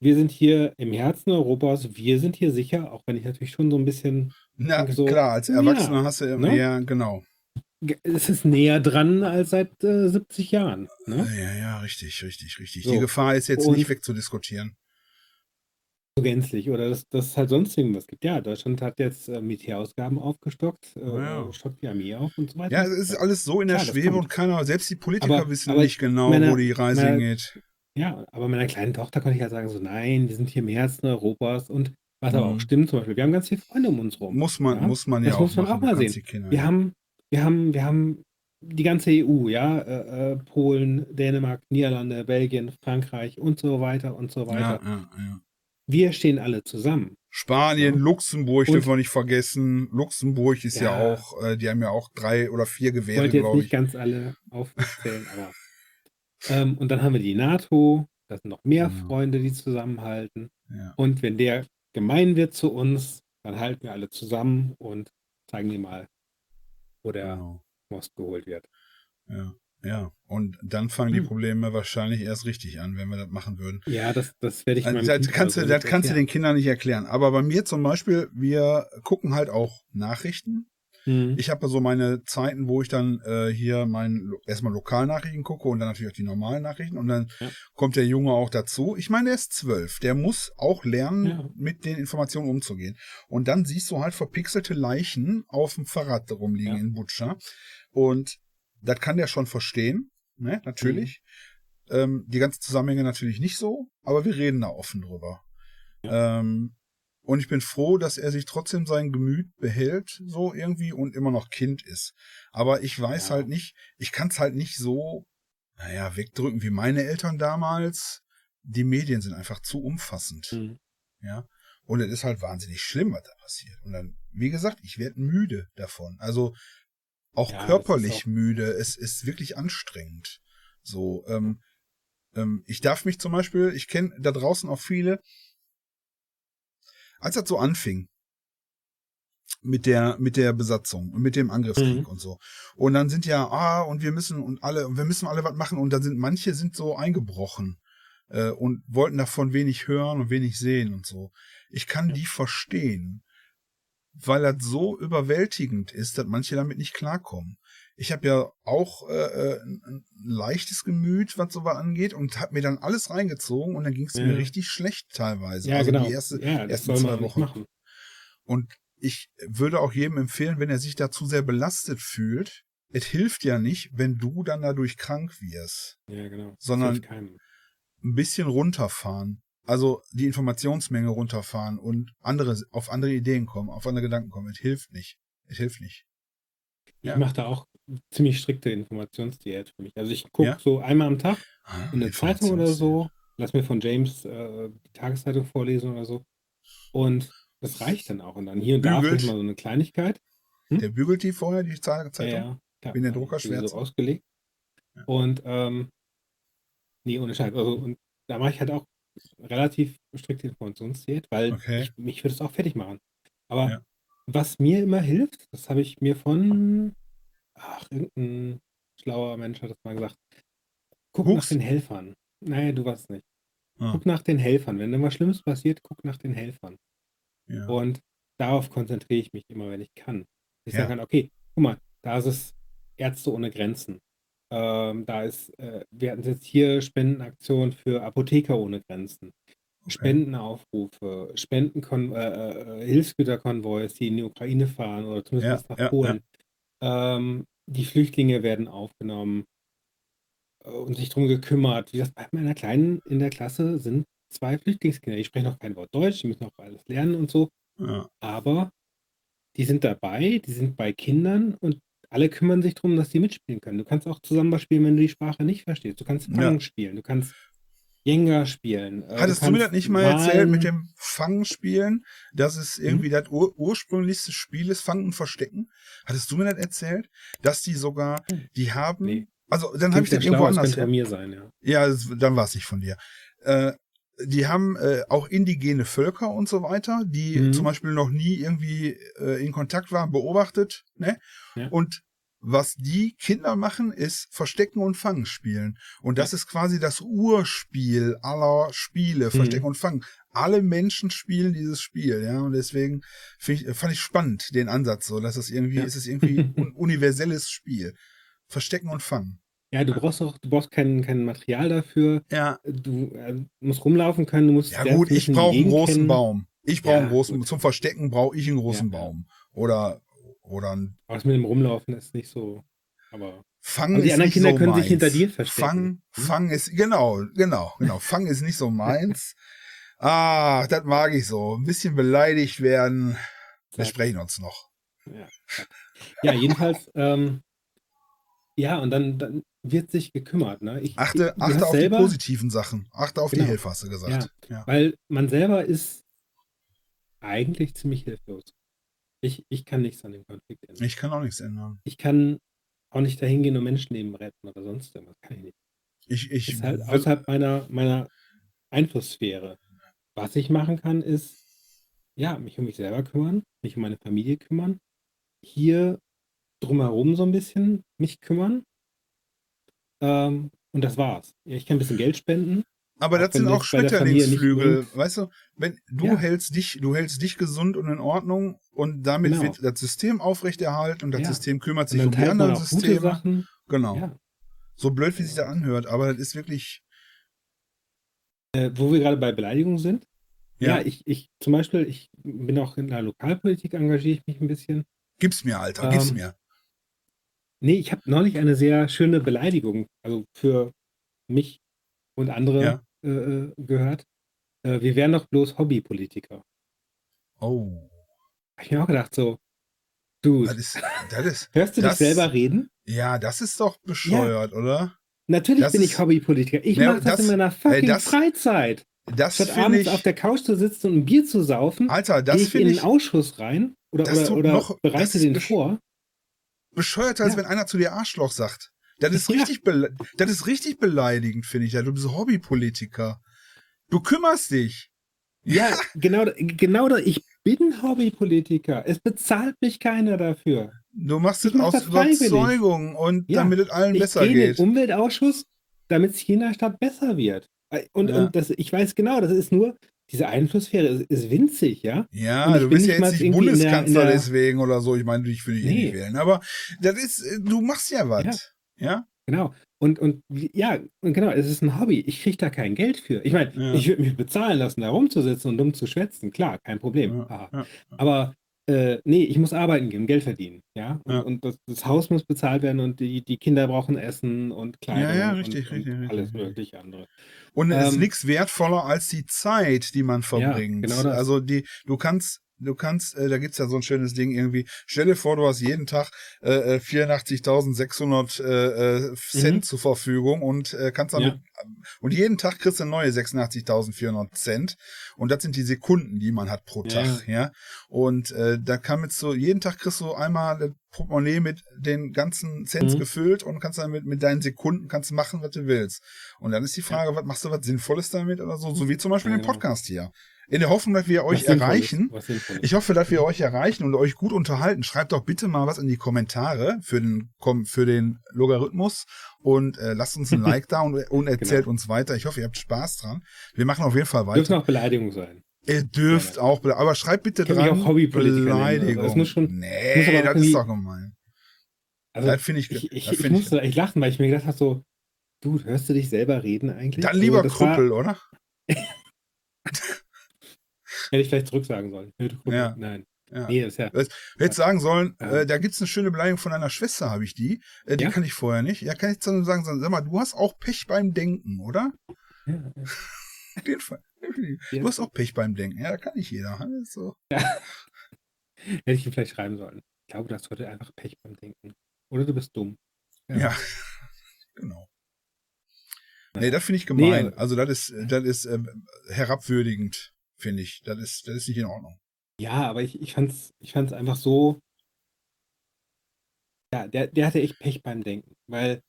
Wir sind hier im Herzen Europas. Wir sind hier sicher, auch wenn ich natürlich schon so ein bisschen Na, so, klar, als ja, Erwachsener hast du ne? ja, genau. Es ist näher dran als seit äh, 70 Jahren. Ne? Ja, ja, richtig, richtig, richtig. So. Die Gefahr ist jetzt Und- nicht wegzudiskutieren. So gänzlich. Oder dass es halt sonst irgendwas gibt. Ja, Deutschland hat jetzt äh, Militärausgaben aufgestockt, äh, Ja. stockt die Armee auf und so weiter. Ja, es ist alles so in der Klar, das Schwebe und keiner, selbst die Politiker Aber- wissen aber nicht genau, meine- wo die Reise meine- hingeht. Ja, aber meiner kleinen Tochter konnte ich halt sagen, so nein, wir sind hier im Herzen Europas und was aber Mhm. auch stimmt zum Beispiel, wir haben ganz viele Freunde um uns rum. Muss man, ja? muss man ja Das auch muss man machen, auch mal sehen. Kinder, Wir ja. haben, wir haben, wir haben die ganze EU, ja, äh, äh, Polen, Dänemark, Niederlande, Belgien, Frankreich und so weiter und so ja, weiter. ja, ja. Wir stehen alle zusammen. Spanien, Ja. Luxemburg Und- dürfen wir nicht vergessen. Luxemburg ist ja, Ja. auch, äh, die haben ja auch drei oder vier Ich Gewehre, wollte jetzt glaube nicht ich. ganz alle aufzählen, aber. Ähm, und dann haben wir die NATO, da sind noch mehr Ja. Freunde, die zusammenhalten. Ja. Und wenn der gemein wird zu uns, dann halten wir alle zusammen und zeigen ihm mal, wo der Genau. Most geholt wird. Ja. ja. Und dann fangen die Hm. Probleme wahrscheinlich erst richtig an, wenn wir das machen würden. Ja, das, das werde ich Also, meinem das kannst, du, also das kannst du den. Kindern nicht erklären. Aber bei mir zum Beispiel, wir gucken halt auch Nachrichten. Mhm. Ich habe so meine Zeiten, wo ich dann äh, hier mein erstmal Lokalnachrichten gucke und dann natürlich auch die normalen Nachrichten und dann Ja. kommt der Junge auch dazu. Ich meine, er ist zwölf. Der muss auch lernen, Ja. mit den Informationen umzugehen. Und dann siehst du halt verpixelte Leichen auf dem Fahrrad rumliegen Ja. in Butscha. Und das kann der schon verstehen, ne? Natürlich. Ähm, die ganzen Zusammenhänge natürlich nicht so, aber wir reden da offen drüber. Ähm, und ich bin froh, dass er sich trotzdem sein Gemüt behält, so irgendwie, und immer noch Kind ist. Aber ich weiß Ja. halt nicht, ich kann es halt nicht so, naja, wegdrücken wie meine Eltern damals. Die Medien sind einfach zu umfassend, Mhm. ja. Und es ist halt wahnsinnig schlimm, was da passiert. Und dann, wie gesagt, ich werde müde davon. Also auch Ja, körperlich auch- müde. Es ist wirklich anstrengend. So, ähm, ähm, ich darf mich zum Beispiel, ich kenne da draußen auch viele, als das so anfing mit der mit der Besatzung und mit dem Angriffskrieg Mhm. und so. Und dann sind ja ah und wir müssen und alle und wir müssen alle was machen. Und dann sind manche sind so eingebrochen äh, und wollten davon wenig hören und wenig sehen und so. Ich kann die verstehen weil das so überwältigend ist dass manche damit nicht klarkommen ich habe ja auch äh, äh, ein, leichtes Gemüt, was sowas angeht, und habe mir dann alles reingezogen und dann ging es Ja. mir richtig schlecht teilweise. Ja, also genau. die erste, ja, ersten zwei Wochen. Und ich würde auch jedem empfehlen, wenn er sich da zu sehr belastet fühlt, es hilft ja nicht, wenn du dann dadurch krank wirst. Ja, genau. Sondern-. Ein bisschen runterfahren. Also die Informationsmenge runterfahren und andere, auf andere Ideen kommen, auf andere Gedanken kommen. Es hilft nicht. Es hilft nicht. Ich Ja. mache da auch ziemlich strikte Informationsdiät für mich. Also ich gucke Ja? so einmal am Tag Ah, in der Zeitung oder so, lass mir von James äh, die Tageszeitung vorlesen oder so. Und das reicht dann auch. Und dann hier und da vielleicht mal so eine Kleinigkeit. Der bügelt die vorher, die Zeitung? Ja, ja. klar. Wie eine Also Druckerschwärze. So ausgelegt. Ja. Und ähm, nee, ohne Scheiß. Also, und da mache ich halt auch relativ strikte Informationsdiät, weil Okay. ich, mich würde es auch fertig machen. Aber Ja. was mir immer hilft, das habe ich mir von, ach, irgendein schlauer Mensch hat das mal gesagt. Guck Hux? nach den Helfern. Naja, du warst nicht. Ah, Guck nach den Helfern. Wenn irgendwas Schlimmes passiert, guck nach den Helfern. ja. Und darauf konzentriere ich mich immer, wenn ich kann. Ich Ja. sage kann, okay, guck mal, da ist es Ärzte ohne Grenzen. Ähm, da ist, äh, wir hatten jetzt hier Spendenaktion für Apotheker ohne Grenzen. Okay. Spendenaufrufe, Spendenkon äh, äh, Hilfsgüterkonvois, die in die Ukraine fahren oder zumindest Ja, nach Polen. Ähm, die Flüchtlinge werden aufgenommen äh, und sich darum gekümmert. Wie das bei meiner Kleinen in der Klasse sind zwei Flüchtlingskinder. Die sprechen noch kein Wort Deutsch, die müssen noch alles lernen und so. Ja. Aber die sind dabei, die sind bei Kindern und alle kümmern sich darum, dass die mitspielen können. Du kannst auch zusammen was spielen, wenn du die Sprache nicht verstehst. Du kannst Ja. Fang spielen, du kannst Jenga spielen. äh, Hattest du mir das nicht mal erzählt mit dem Fangenspielen, dass es Mhm. irgendwie das ur ursprünglichste Spiel ist, Fangen und Verstecken? Hattest du mir das erzählt? Dass die sogar, die haben, Nee. also dann habe ich das irgendwo das anders könnte von mir sein, ja. Ja, das, dann war es nicht von dir. Äh, die haben äh, auch indigene Völker und so weiter, die Mhm. zum Beispiel noch nie irgendwie äh, in Kontakt waren, beobachtet. Ne? Ja. Und was die Kinder machen, ist Verstecken und Fangen spielen. Und das ist quasi das Urspiel aller Spiele, Verstecken Mhm. und Fangen. Alle Menschen spielen dieses Spiel, ja. Und deswegen ich, fand ich spannend den Ansatz so, dass es irgendwie, Ja. es ist irgendwie *laughs* ein universelles Spiel. Verstecken und Fangen. Ja, du brauchst auch, du brauchst kein, kein Material dafür. Ja, Du äh, musst rumlaufen können, du musst Ja gut, ich brauche einen großen kennen. Baum. Ich brauche einen Ja, großen, gut. zum Verstecken brauche ich einen großen ja. Baum. Oder, oder ein Aber das mit dem Rumlaufen ist nicht so. Aber Fangen Aber die ist anderen Kinder so können sich meins. hinter dir verstecken. Fang, Hm? Fang ist, genau, genau, genau. Fang ist nicht so meins. *laughs* Ah, das mag ich so. Ein bisschen beleidigt werden. Wir sprechen uns noch. ja, ja jedenfalls, ähm, ja, und dann, dann wird sich gekümmert. Ne? Ich, Achte, du achte auf selber, die positiven Sachen. Achte auf die Genau. Hilfe, hast du gesagt. Ja. Weil man selber ist eigentlich ziemlich hilflos. Ich, ich kann nichts an dem Konflikt ändern. Ich kann auch nichts ändern. Ich kann auch nicht dahin gehen und Menschenleben retten oder sonst irgendwas. Kann ich nicht. Ich, ich ist halt außerhalb meiner, meiner Einflusssphäre. Was ich machen kann, ist, ja, mich um mich selber kümmern, mich um meine Familie kümmern, hier drumherum so ein bisschen mich kümmern. Ähm, und das war's. Ja, ich kann ein bisschen Geld spenden. Aber das sind auch Schmetterlingsflügel, weißt du? Wenn du ja. hältst dich, du hältst dich gesund und in Ordnung und damit genau. wird das System aufrechterhalten und das ja. System kümmert sich um die anderen Systeme. Genau. Ja. So blöd, wie sich das anhört, aber das ist wirklich. Äh, wo wir gerade bei Beleidigung sind. Ja, ja ich, ich zum Beispiel, ich bin auch in der Lokalpolitik, engagiere ich mich ein bisschen. Gib's mir, Alter, gib's ähm, mir. Nee, ich habe neulich eine sehr schöne Beleidigung, also für mich und andere ja. Äh, äh gehört. Äh, wir wären doch bloß Hobbypolitiker. Oh. Hab ich mir auch gedacht, so, du, das ist, das ist, *laughs* hörst du das, dich selber reden? Ja, das ist doch bescheuert, ja. oder? Natürlich das bin ist, ich Hobbypolitiker. Ich ja, mache das, das, in meiner fucking ey, Freizeit. Das Statt abends ich, auf der Couch zu sitzen und ein Bier zu saufen, Alter, das gehe ich in den Ausschuss rein oder, oder, oder noch, bereite den vor. Bescheuerter, als wenn einer zu dir Arschloch sagt. Das ist *laughs* richtig, das ist richtig beleidigend, finde ich. Ja, du bist Hobbypolitiker. Du kümmerst dich. Ja, *laughs* genau, genau, ich bin Hobbypolitiker. Es bezahlt mich keiner dafür. Du machst es aus Überzeugung und ja, damit es allen besser geht. Ich gehe in den Umweltausschuss, damit es der Stadt besser wird. Und, ja. und das, ich weiß genau, das ist nur, diese Einflusssphäre ist, ist winzig, ja? Ja, du bist ja jetzt nicht Bundeskanzler in der, in der, deswegen oder so. Ich meine, ich würde dich nee. nicht wählen. Aber das ist, du machst ja was. Ja. Genau. Und, und ja, und genau, es ist ein Hobby. Ich kriege da kein Geld für. Ich meine, ja. ich würde mich bezahlen lassen, da rumzusitzen und dumm zu schwätzen. Klar, kein Problem. Ja, ja, Aber äh, nee, ich muss arbeiten gehen, Geld verdienen. Ja. Und, und das, das, Haus muss bezahlt werden und die, die Kinder brauchen Essen und Kleidung. Ja, ja, richtig, und, richtig, und alles mögliche andere. Und es ähm, ist nichts wertvoller als die Zeit, die man verbringt. genau. Also die, du kannst du kannst, äh, da gibt's ja so ein schönes Ding irgendwie, stell dir vor, du hast jeden Tag äh, 84.600 äh, äh, äh, Cent mhm. zur Verfügung und äh, kannst damit, ja. und jeden Tag kriegst du neue 86.400 Cent und das sind die Sekunden, die man hat pro Tag, ja, ja? und äh, da kann mit so, jeden Tag kriegst du einmal das Portemonnaie mit den ganzen Cents mhm. gefüllt und kannst damit mit deinen Sekunden kannst machen, was du willst. Und dann ist die Frage, ja. was machst du was Sinnvolles damit oder so, so wie zum Beispiel ja, den genau. Podcast hier. In der Hoffnung, dass wir euch erreichen. Ich hoffe, dass wir euch erreichen und euch gut unterhalten. Schreibt doch bitte mal was in die Kommentare für den, für den Logarithmus und äh, lasst uns ein *laughs* Like da und, und erzählt genau. uns weiter. Ich hoffe, ihr habt Spaß dran. Wir machen auf jeden Fall weiter. Dürfen auch Beleidigungen sein. Ihr dürft ja, auch, aber schreibt bitte dran. Auch Beleidigung. Das muss schon, nee, das ist doch gemein. Also, das finde ich, ich, ich, ich, ich musste echt lachen, weil ich mir gedacht habe, so, du, hörst du dich selber reden eigentlich? Dann lieber so, Krüppel, war, oder? *laughs* Hätte ich vielleicht zurücksagen sollen. Ja. Nein. Ja. Nee, ist ja. Hätte sagen sollen, ja. äh, da gibt es eine schöne Beleidigung von einer Schwester, habe ich die. Äh, die ja? kann ich vorher nicht. Ja, kann ich dann sagen, sag mal, du hast auch Pech beim Denken, oder? Ja. *laughs* Auf jeden Fall. Du hast auch Pech beim Denken. Ja, da kann nicht jeder. So. Ja. *laughs* Hätte ich ihm vielleicht schreiben sollen. Ich glaube, du hast heute einfach Pech beim Denken. Oder du bist dumm. Ja, *laughs* genau. Nee, das finde ich gemein. Nee, also das ist, das ist äh, herabwürdigend finde ich. Das ist, das ist nicht in Ordnung. Ja, aber ich, ich fand's, ich fand's einfach so. Ja, der, der hatte echt Pech beim Denken, weil,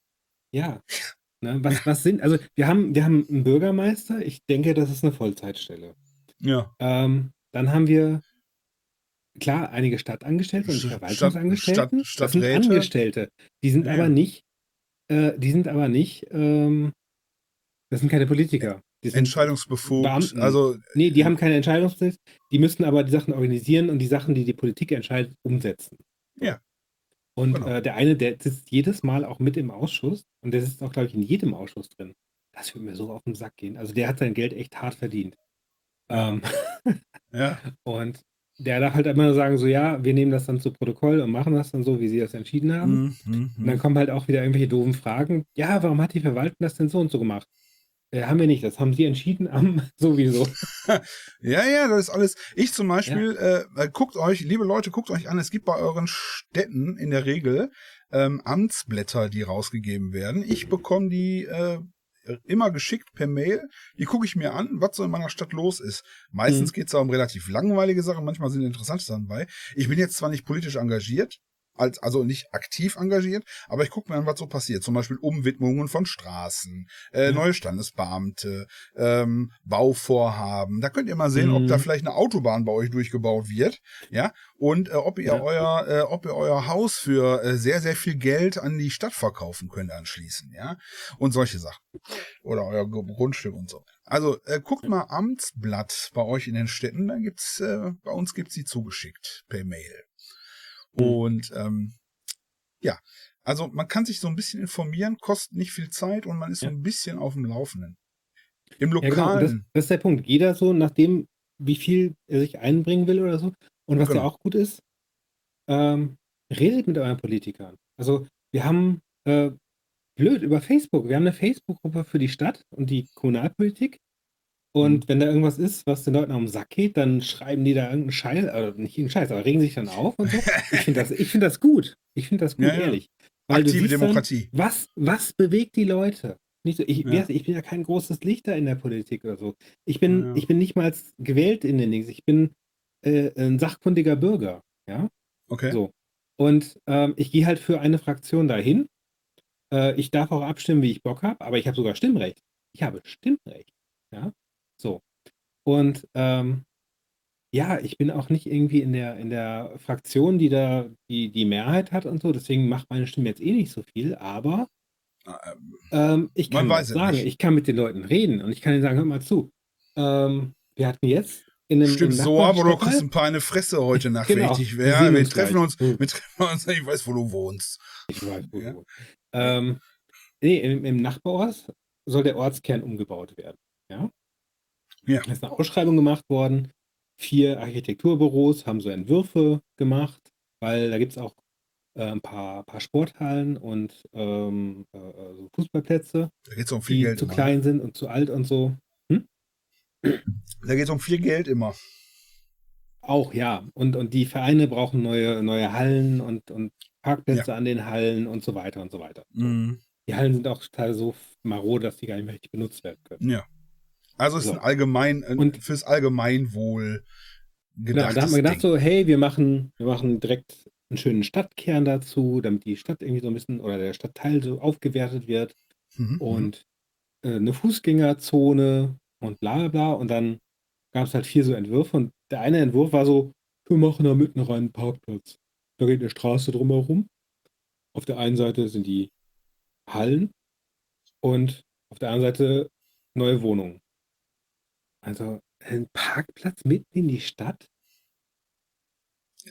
ja, ne, was, was sind, also wir haben, wir haben einen Bürgermeister, ich denke, das ist eine Vollzeitstelle. Ja. Ähm, dann haben wir, klar, einige Stadtangestellte und Verwaltungsangestellte. Stadt, Stadt, das sind Angestellte. Die sind ja. aber nicht, äh, die sind aber nicht, ähm, das sind keine Politiker. Entscheidungsbefugt. Also, nee, die haben keine Entscheidungsbefugt. Die müssen aber die Sachen organisieren und die Sachen, die die Politik entscheidet, umsetzen. Ja. Und genau. äh, der eine, der sitzt jedes Mal auch mit im Ausschuss und der sitzt auch, glaube ich, in jedem Ausschuss drin. Das würde mir so auf den Sack gehen. Also der hat sein Geld echt hart verdient. Ähm, ja. *laughs* Und der darf halt immer nur sagen, so ja, wir nehmen das dann zu Protokoll und machen das dann so, wie sie das entschieden haben. Mhm, mhm und dann mhm. kommen halt auch wieder irgendwelche doofen Fragen. Ja, warum hat die Verwaltung das denn so und so gemacht? Äh, haben wir nicht, das haben sie entschieden am *laughs* sowieso. *laughs* ja, ja, das ist alles. Ich zum Beispiel, ja. Äh, äh, guckt euch, liebe Leute, guckt euch an, es gibt bei euren Städten in der Regel ähm, Amtsblätter, die rausgegeben werden. Ich bekomme die äh, immer geschickt per Mail. Die gucke ich mir an, was so in meiner Stadt los ist. Meistens mhm. geht es da um relativ langweilige Sachen, manchmal sind interessante Sachen bei. Ich bin jetzt zwar nicht politisch engagiert, als, also nicht aktiv engagiert, aber ich gucke mir an, was so passiert. Zum Beispiel Umwidmungen von Straßen, äh, mhm. neue Standesbeamte, ähm, Bauvorhaben. Da könnt ihr mal sehen, mhm. ob da vielleicht eine Autobahn bei euch durchgebaut wird, ja, und äh, ob ihr ja. euer, äh, ob ihr euer Haus für äh, sehr, sehr viel Geld an die Stadt verkaufen könnt anschließend, ja, und solche Sachen. Oder euer Grundstück und so. Also äh, guckt mal Amtsblatt bei euch in den Städten, da gibt's, äh, bei uns gibt's die zugeschickt per Mail. Mhm. Und ähm, ja, also man kann sich so ein bisschen informieren, kostet nicht viel Zeit und man ist ja. so ein bisschen auf dem Laufenden. Im Lokalen. Ja, genau. das, das, ist der Punkt. Jeder so, nachdem, wie viel er sich einbringen will oder so. Und was genau. ja auch gut ist, ähm, redet mit euren Politikern. Also wir haben äh, blöd über Facebook. Wir haben eine Facebook-Gruppe für die Stadt und die Kommunalpolitik. Und mhm. wenn da irgendwas ist, was den Leuten am Sack geht, dann schreiben die da irgendeinen Scheiß, also nicht irgendeinen Scheiß, aber regen sich dann auf und so. Ich finde das, find das gut. Ich finde das gut, *laughs* ja, ehrlich. Weil Aktive Demokratie. Dann, was, was bewegt die Leute? Nicht so, ich, ja. ich bin ja kein großes Licht da in der Politik oder so. Ich bin, ja. ich bin nicht mal gewählt in den Dings. Ich bin äh, ein sachkundiger Bürger. Ja. Okay. So. Und ähm, ich gehe halt für eine Fraktion dahin. Äh, ich darf auch abstimmen, wie ich Bock habe, aber ich habe sogar Stimmrecht. Ich habe Stimmrecht. Ja. So. Und ähm, ja, ich bin auch nicht irgendwie in der, in der Fraktion, die da die, die Mehrheit hat und so, deswegen macht meine Stimme jetzt eh nicht so viel, aber ähm, ähm ich kann sagen, nicht. ich kann mit den Leuten reden und ich kann ihnen sagen, hör mal zu. Ähm, wir hatten jetzt in einem, Stimmt, so, aber du kriegst ein paar eine Fresse heute Nacht, genau, wenn ich wäre. Wir, wir treffen uns, hm. wir treffen uns, ich weiß, wo du wohnst. Ich weiß, wo ja? du wohnst. Ähm, nee, im, im Nachbarort soll der Ortskern umgebaut werden. Ja. Ja. Da ist eine Ausschreibung gemacht worden. Vier Architekturbüros haben so Entwürfe gemacht, weil da gibt es auch äh, ein paar, paar Sporthallen und ähm, äh, so Fußballplätze, Da geht es um viel die Geld zu immer. klein sind und zu alt und so. Hm? Da geht es um viel Geld immer. Auch, ja. Und, und die Vereine brauchen neue, neue Hallen und, und Parkplätze ja. an den Hallen und so weiter und so weiter. Mhm. Die Hallen sind auch total so marode, dass die gar nicht mehr richtig benutzt werden können. Ja. Also es so. ist ein allgemein, und fürs Allgemeinwohl gedacht. Genau, da haben wir gedacht Ding. so, hey, wir machen, wir machen direkt einen schönen Stadtkern dazu, damit die Stadt irgendwie so ein bisschen oder der Stadtteil so aufgewertet wird mhm. mhm. und äh, eine Fußgängerzone und bla bla bla. Und dann gab es halt vier so Entwürfe und der eine Entwurf war so, wir machen da mitten rein einen Parkplatz. Da geht eine Straße drumherum. Auf der einen Seite sind die Hallen und auf der anderen Seite neue Wohnungen. Also ein Parkplatz mitten in die Stadt?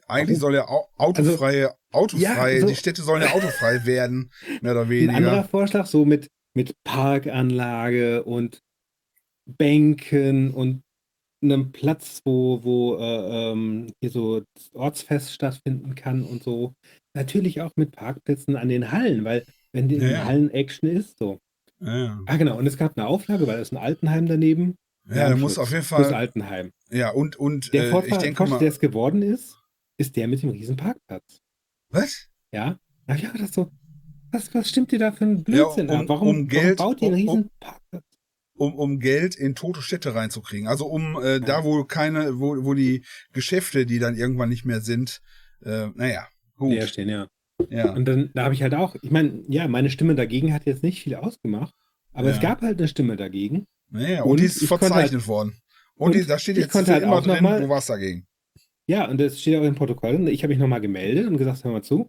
Eigentlich soll ja also autofreie, also, autofrei, ja, so, die Städte sollen ja autofrei *laughs* werden, mehr oder weniger. Ein anderer Vorschlag, so mit, mit Parkanlage und Bänken und einem Platz, wo, wo äh, ähm, hier so das Ortsfest stattfinden kann und so. Natürlich auch mit Parkplätzen an den Hallen, weil wenn die ja. Hallen Action ist, so. Ja. Ah, genau. Und es gab eine Auflage, weil es ein Altenheim daneben. Ja, er muss auf jeden Fall. Das Altenheim. Ja, und, und der Vorteil, äh, ich denke mal, der es geworden ist, ist der mit dem riesen Parkplatz. Was? Ja. Da ich gedacht so, was, was stimmt dir da für ein Blödsinn ja, um, an? Warum, um Geld, warum baut ihr einen riesen um, Parkplatz? Um, um Geld in tote Städte reinzukriegen. Also um äh, ja. da, wo keine, wo, wo die Geschäfte, die dann irgendwann nicht mehr sind, äh, naja, gut. Leer stehen, ja. Ja. Und dann, da habe ich halt auch, ich meine, ja, meine Stimme dagegen hat jetzt nicht viel ausgemacht, aber ja. es gab halt eine Stimme dagegen. Naja, und, und die ist verzeichnet halt, worden. Und, und da steht jetzt halt immer drin, mal, du warst dagegen. Ja, und das steht auch im Protokoll. Ich habe mich nochmal gemeldet und gesagt, hör mal zu.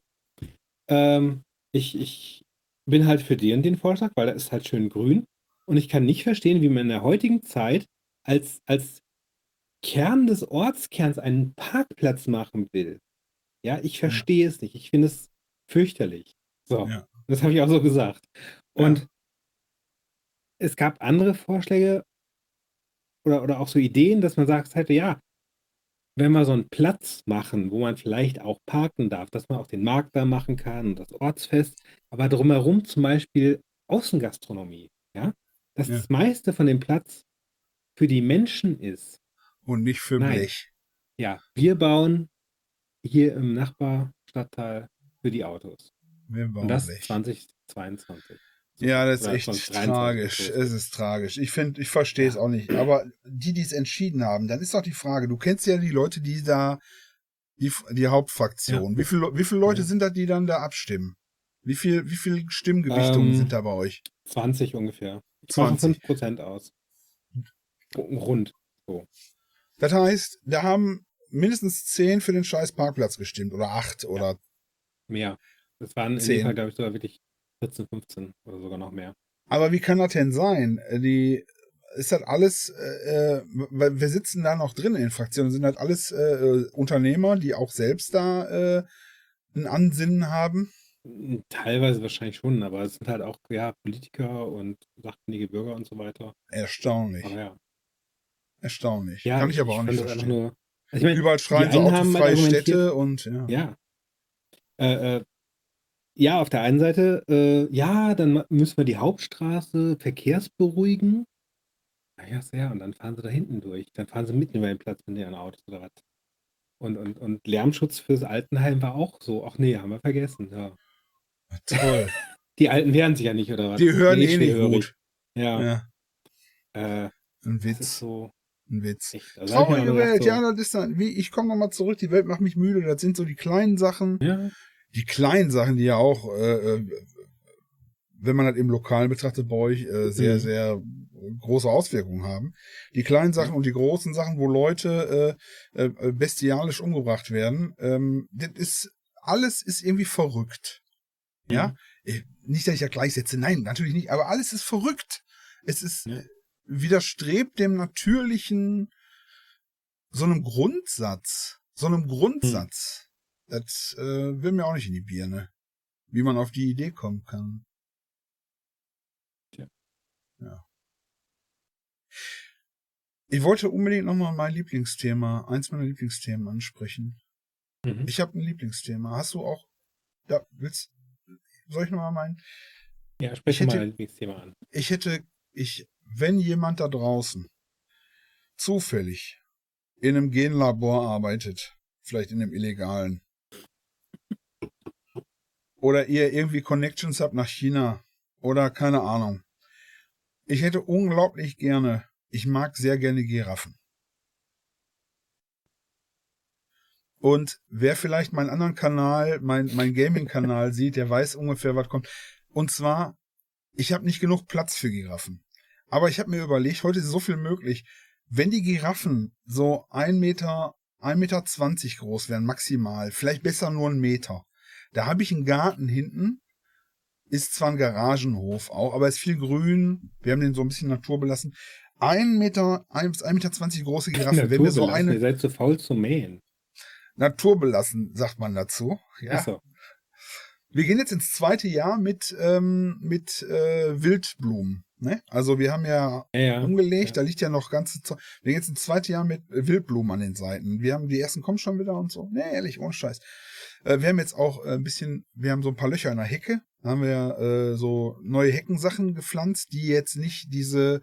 Ähm, ich, ich bin halt für den, den Vorschlag, weil da ist halt schön grün. Und ich kann nicht verstehen, wie man in der heutigen Zeit als, als Kern des Ortskerns einen Parkplatz machen will. Ja, ich verstehe ja. es nicht. Ich finde es fürchterlich. So, ja. das habe ich auch so gesagt. Und ja. Es gab andere Vorschläge oder, oder auch so Ideen, dass man sagt, hätte, ja, wenn wir so einen Platz machen, wo man vielleicht auch parken darf, dass man auch den Markt da machen kann und das Ortsfest, aber drumherum zum Beispiel Außengastronomie, ja, dass ja. das meiste von dem Platz für die Menschen ist. Und nicht für Nein. Blech. Ja, wir bauen hier im Nachbarstadtteil für die Autos. Wir bauen Und das Blech. 2022. Ja, das ist echt tragisch. Es ist tragisch. Ich finde, ich verstehe es auch nicht. Aber die, die es entschieden haben, dann ist doch die Frage, du kennst ja die Leute, die da, die, die Hauptfraktion. Ja. Wie viele wie viel Leute ja. sind da, die dann da abstimmen? Wie viel, wie viel Stimmgewichtungen ähm, sind da bei euch? 20 ungefähr. 20 Prozent aus. Rund. So. Das heißt, da haben mindestens 10 für den scheiß Parkplatz gestimmt oder 8 ja. oder mehr. Das waren 10. in dem Fall, glaube ich, sogar wirklich 14, 15 oder sogar noch mehr. Aber wie kann das denn sein? Die, ist das alles, äh, äh wir sitzen da noch drin in den Fraktionen, sind das alles äh, Unternehmer, die auch selbst da äh, ein Ansinnen haben? Hm, teilweise wahrscheinlich schon, aber es sind halt auch ja, Politiker und sachkundige Bürger und so weiter. Erstaunlich. Aber ja. Erstaunlich. Ja, Kann ich aber ich auch nicht verstehen. Nur, also ich mein, Überall schreien sie autofreie Städte und ja. Ja. Äh, äh, ja, auf der einen Seite, äh, ja, dann müssen wir die Hauptstraße verkehrsberuhigen. Na ja, sehr. Und dann fahren sie da hinten durch. Dann fahren sie mitten über den Platz mit ihren Autos oder was. Und, und, und Lärmschutz fürs Altenheim war auch so. Ach nee, haben wir vergessen. Ja. Toll. Die Alten wehren sich ja nicht, oder was? Die hören eh nicht gut. Ja. ja. Äh, Ein Witz. so Ein Witz. echt. Traurige Welt, so, ja, das ist dann, wie, ich komme nochmal zurück, die Welt macht mich müde, das sind so die kleinen Sachen, ja, die kleinen Sachen, die ja auch, äh, äh, wenn man das im Lokalen betrachtet, bei euch äh, sehr, Mhm. sehr große Auswirkungen haben. Die kleinen Sachen ja, und die großen Sachen, wo Leute äh, äh, bestialisch umgebracht werden, ähm, das ist, alles ist irgendwie verrückt. Ja? mhm. Eh, Nicht, dass ich ja gleichsetze, nein, natürlich nicht, aber alles ist verrückt. Es ist, ja, äh, widerstrebt dem natürlichen, so einem Grundsatz, so einem mhm. Grundsatz. Das äh, will mir auch nicht in die Birne. Wie man auf die Idee kommen kann. Tja. Ja. Ich wollte unbedingt nochmal mein Lieblingsthema, eins meiner Lieblingsthemen ansprechen. Mhm. Ich habe ein Lieblingsthema. Hast du auch, ja, willst, soll ich nochmal meinen? Ja, spreche mal dein Lieblingsthema an. ich hätte, ich, wenn jemand da draußen zufällig in einem Genlabor arbeitet, vielleicht in einem illegalen, oder ihr irgendwie Connections habt nach China oder keine Ahnung. Ich hätte unglaublich gerne, ich mag sehr gerne Giraffen. Und wer vielleicht meinen anderen Kanal, mein, mein Gaming-Kanal sieht, der weiß ungefähr, was kommt. Und zwar, ich habe nicht genug Platz für Giraffen. Aber ich habe mir überlegt, heute ist so viel möglich. Wenn die Giraffen so ein Meter, ein Meter groß wären, maximal, vielleicht besser nur ein Meter. Da habe ich einen Garten hinten, ist zwar ein Garagenhof auch, aber ist viel grün. Wir haben den so ein bisschen naturbelassen. Ein Meter, ein bis ein Meter zwanzig große Giraffe. Wenn wir so Naturbelassen, ihr eine seid zu faul zu mähen. naturbelassen, sagt man dazu. Ja. Achso. Wir gehen jetzt ins zweite Jahr mit, ähm, mit äh, Wildblumen. Ne? Also wir haben ja Ja, ja. umgelegt, ja. da liegt ja noch ganze Zeit. Wir gehen jetzt ins zweite Jahr mit Wildblumen an den Seiten. Wir haben die ersten kommen schon wieder und so. Ne, ehrlich, ohne Scheiß. Äh, wir haben jetzt auch äh, ein bisschen, wir haben so ein paar Löcher in der Hecke. Da haben wir äh, so neue Heckensachen gepflanzt, die jetzt nicht diese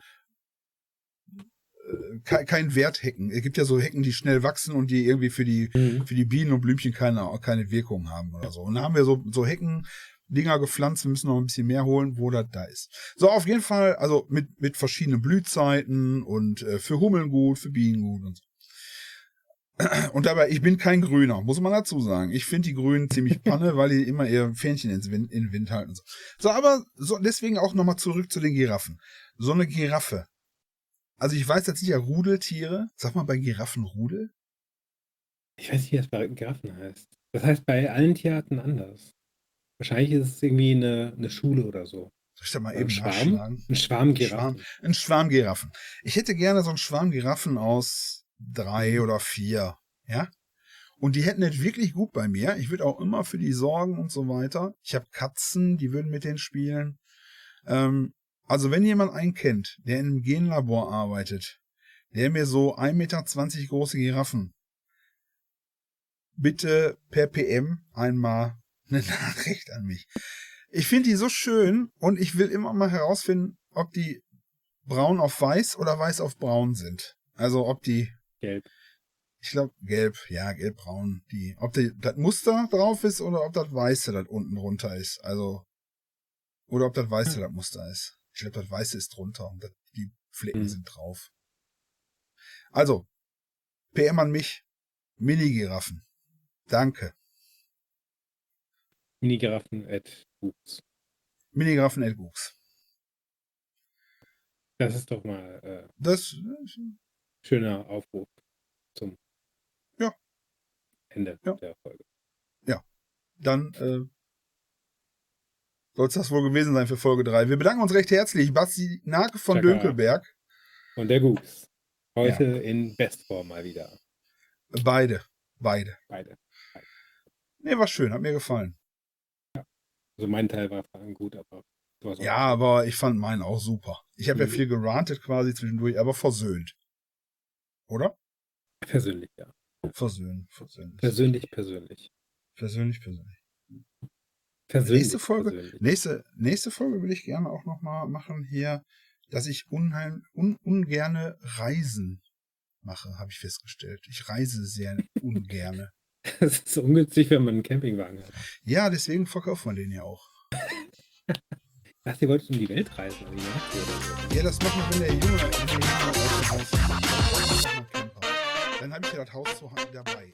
äh, kein, kein Werthecken. Es gibt ja so Hecken, die schnell wachsen und die irgendwie für die Mhm. für die Bienen und Blümchen keine, keine Wirkung haben oder so. Und da haben wir so, so Hecken, Dinger gepflanzt, wir müssen noch ein bisschen mehr holen, wo das da ist. So, auf jeden Fall, also mit, mit verschiedenen Blühzeiten und äh, für Hummeln gut, für Bienen gut und so. *clears throat* Und dabei, ich bin kein Grüner, muss man dazu sagen. Ich finde die Grünen ziemlich panne, weil die immer ihr Fähnchen ins Wind, in den Wind halten. So, so aber so, deswegen auch nochmal zurück zu den Giraffen. So eine Giraffe. Also ich weiß, das sind ja Rudeltiere. Sag mal bei Giraffen Rudel? Ich weiß nicht, wie das bei Giraffen heißt. Das heißt bei allen Tierarten anders. Wahrscheinlich ist es irgendwie eine, eine Schule oder so. Soll ich da mal eben ein Schwarm? Ein Schwarm Schwarm, Giraffen. ein Schwarm Giraffen. Ich hätte gerne so einen Schwarm Giraffen aus drei oder vier. Ja? Und die hätten es wirklich gut bei mir. Ich würde auch immer für die sorgen und so weiter. Ich habe Katzen, die würden mit denen spielen. Ähm, also wenn jemand einen kennt, der in einem Genlabor arbeitet, der mir so 1,20 Meter große Giraffen, bitte per PM einmal eine *laughs* Nachricht an mich. Ich finde die so schön und ich will immer mal herausfinden, ob die braun auf weiß oder weiß auf braun sind. Also ob die, Gelb. ich glaube gelb, ja gelb-braun, die, ob das Muster drauf ist oder ob das weiße das unten drunter ist. Also Oder ob das weiße das Muster ist. Ich glaube, das weiße ist drunter und das, die Flecken Mhm. sind drauf. Also, PM an mich. Mini-Giraffen. Danke. Minigiraffen at Books. Mini-Giraffen Elbuchs. Das ist doch mal äh, Das, schöner Aufruf zum Ja. Ende Ja. der Folge. dann äh, soll es das wohl gewesen sein für Folge 3. Wir bedanken uns recht herzlich. Basti Nake von Danke. Dönkelberg. Und der Gooks. Heute in Bestform mal wieder. Beide. Beide. Beide. Nee, war schön. Hat mir gefallen. Also mein Teil war vor allem gut, aber Ja, aber ich fand meinen auch super. Ich habe ja Mhm. viel gerantet quasi zwischendurch, aber versöhnt. Oder? persönlich, ja. Versöhnt. Versöhnt. Persönlich, persönlich. Persönlich, persönlich. Persönlich. Nächste Folge? Persönlich. Nächste, nächste Folge will ich gerne auch nochmal machen hier, dass ich unheim, un, ungerne Reisen mache, habe ich festgestellt. Ich reise sehr ungerne. *laughs* Das ist so ungünstig, wenn man einen Campingwagen hat. Ja, deswegen verkauft man den ja auch. Ach, ihr wolltet um die Welt reisen. Also. Ja, das machen wir, wenn der Junge, wenn der Junge Dann habe ich ja das Haus zu, dabei.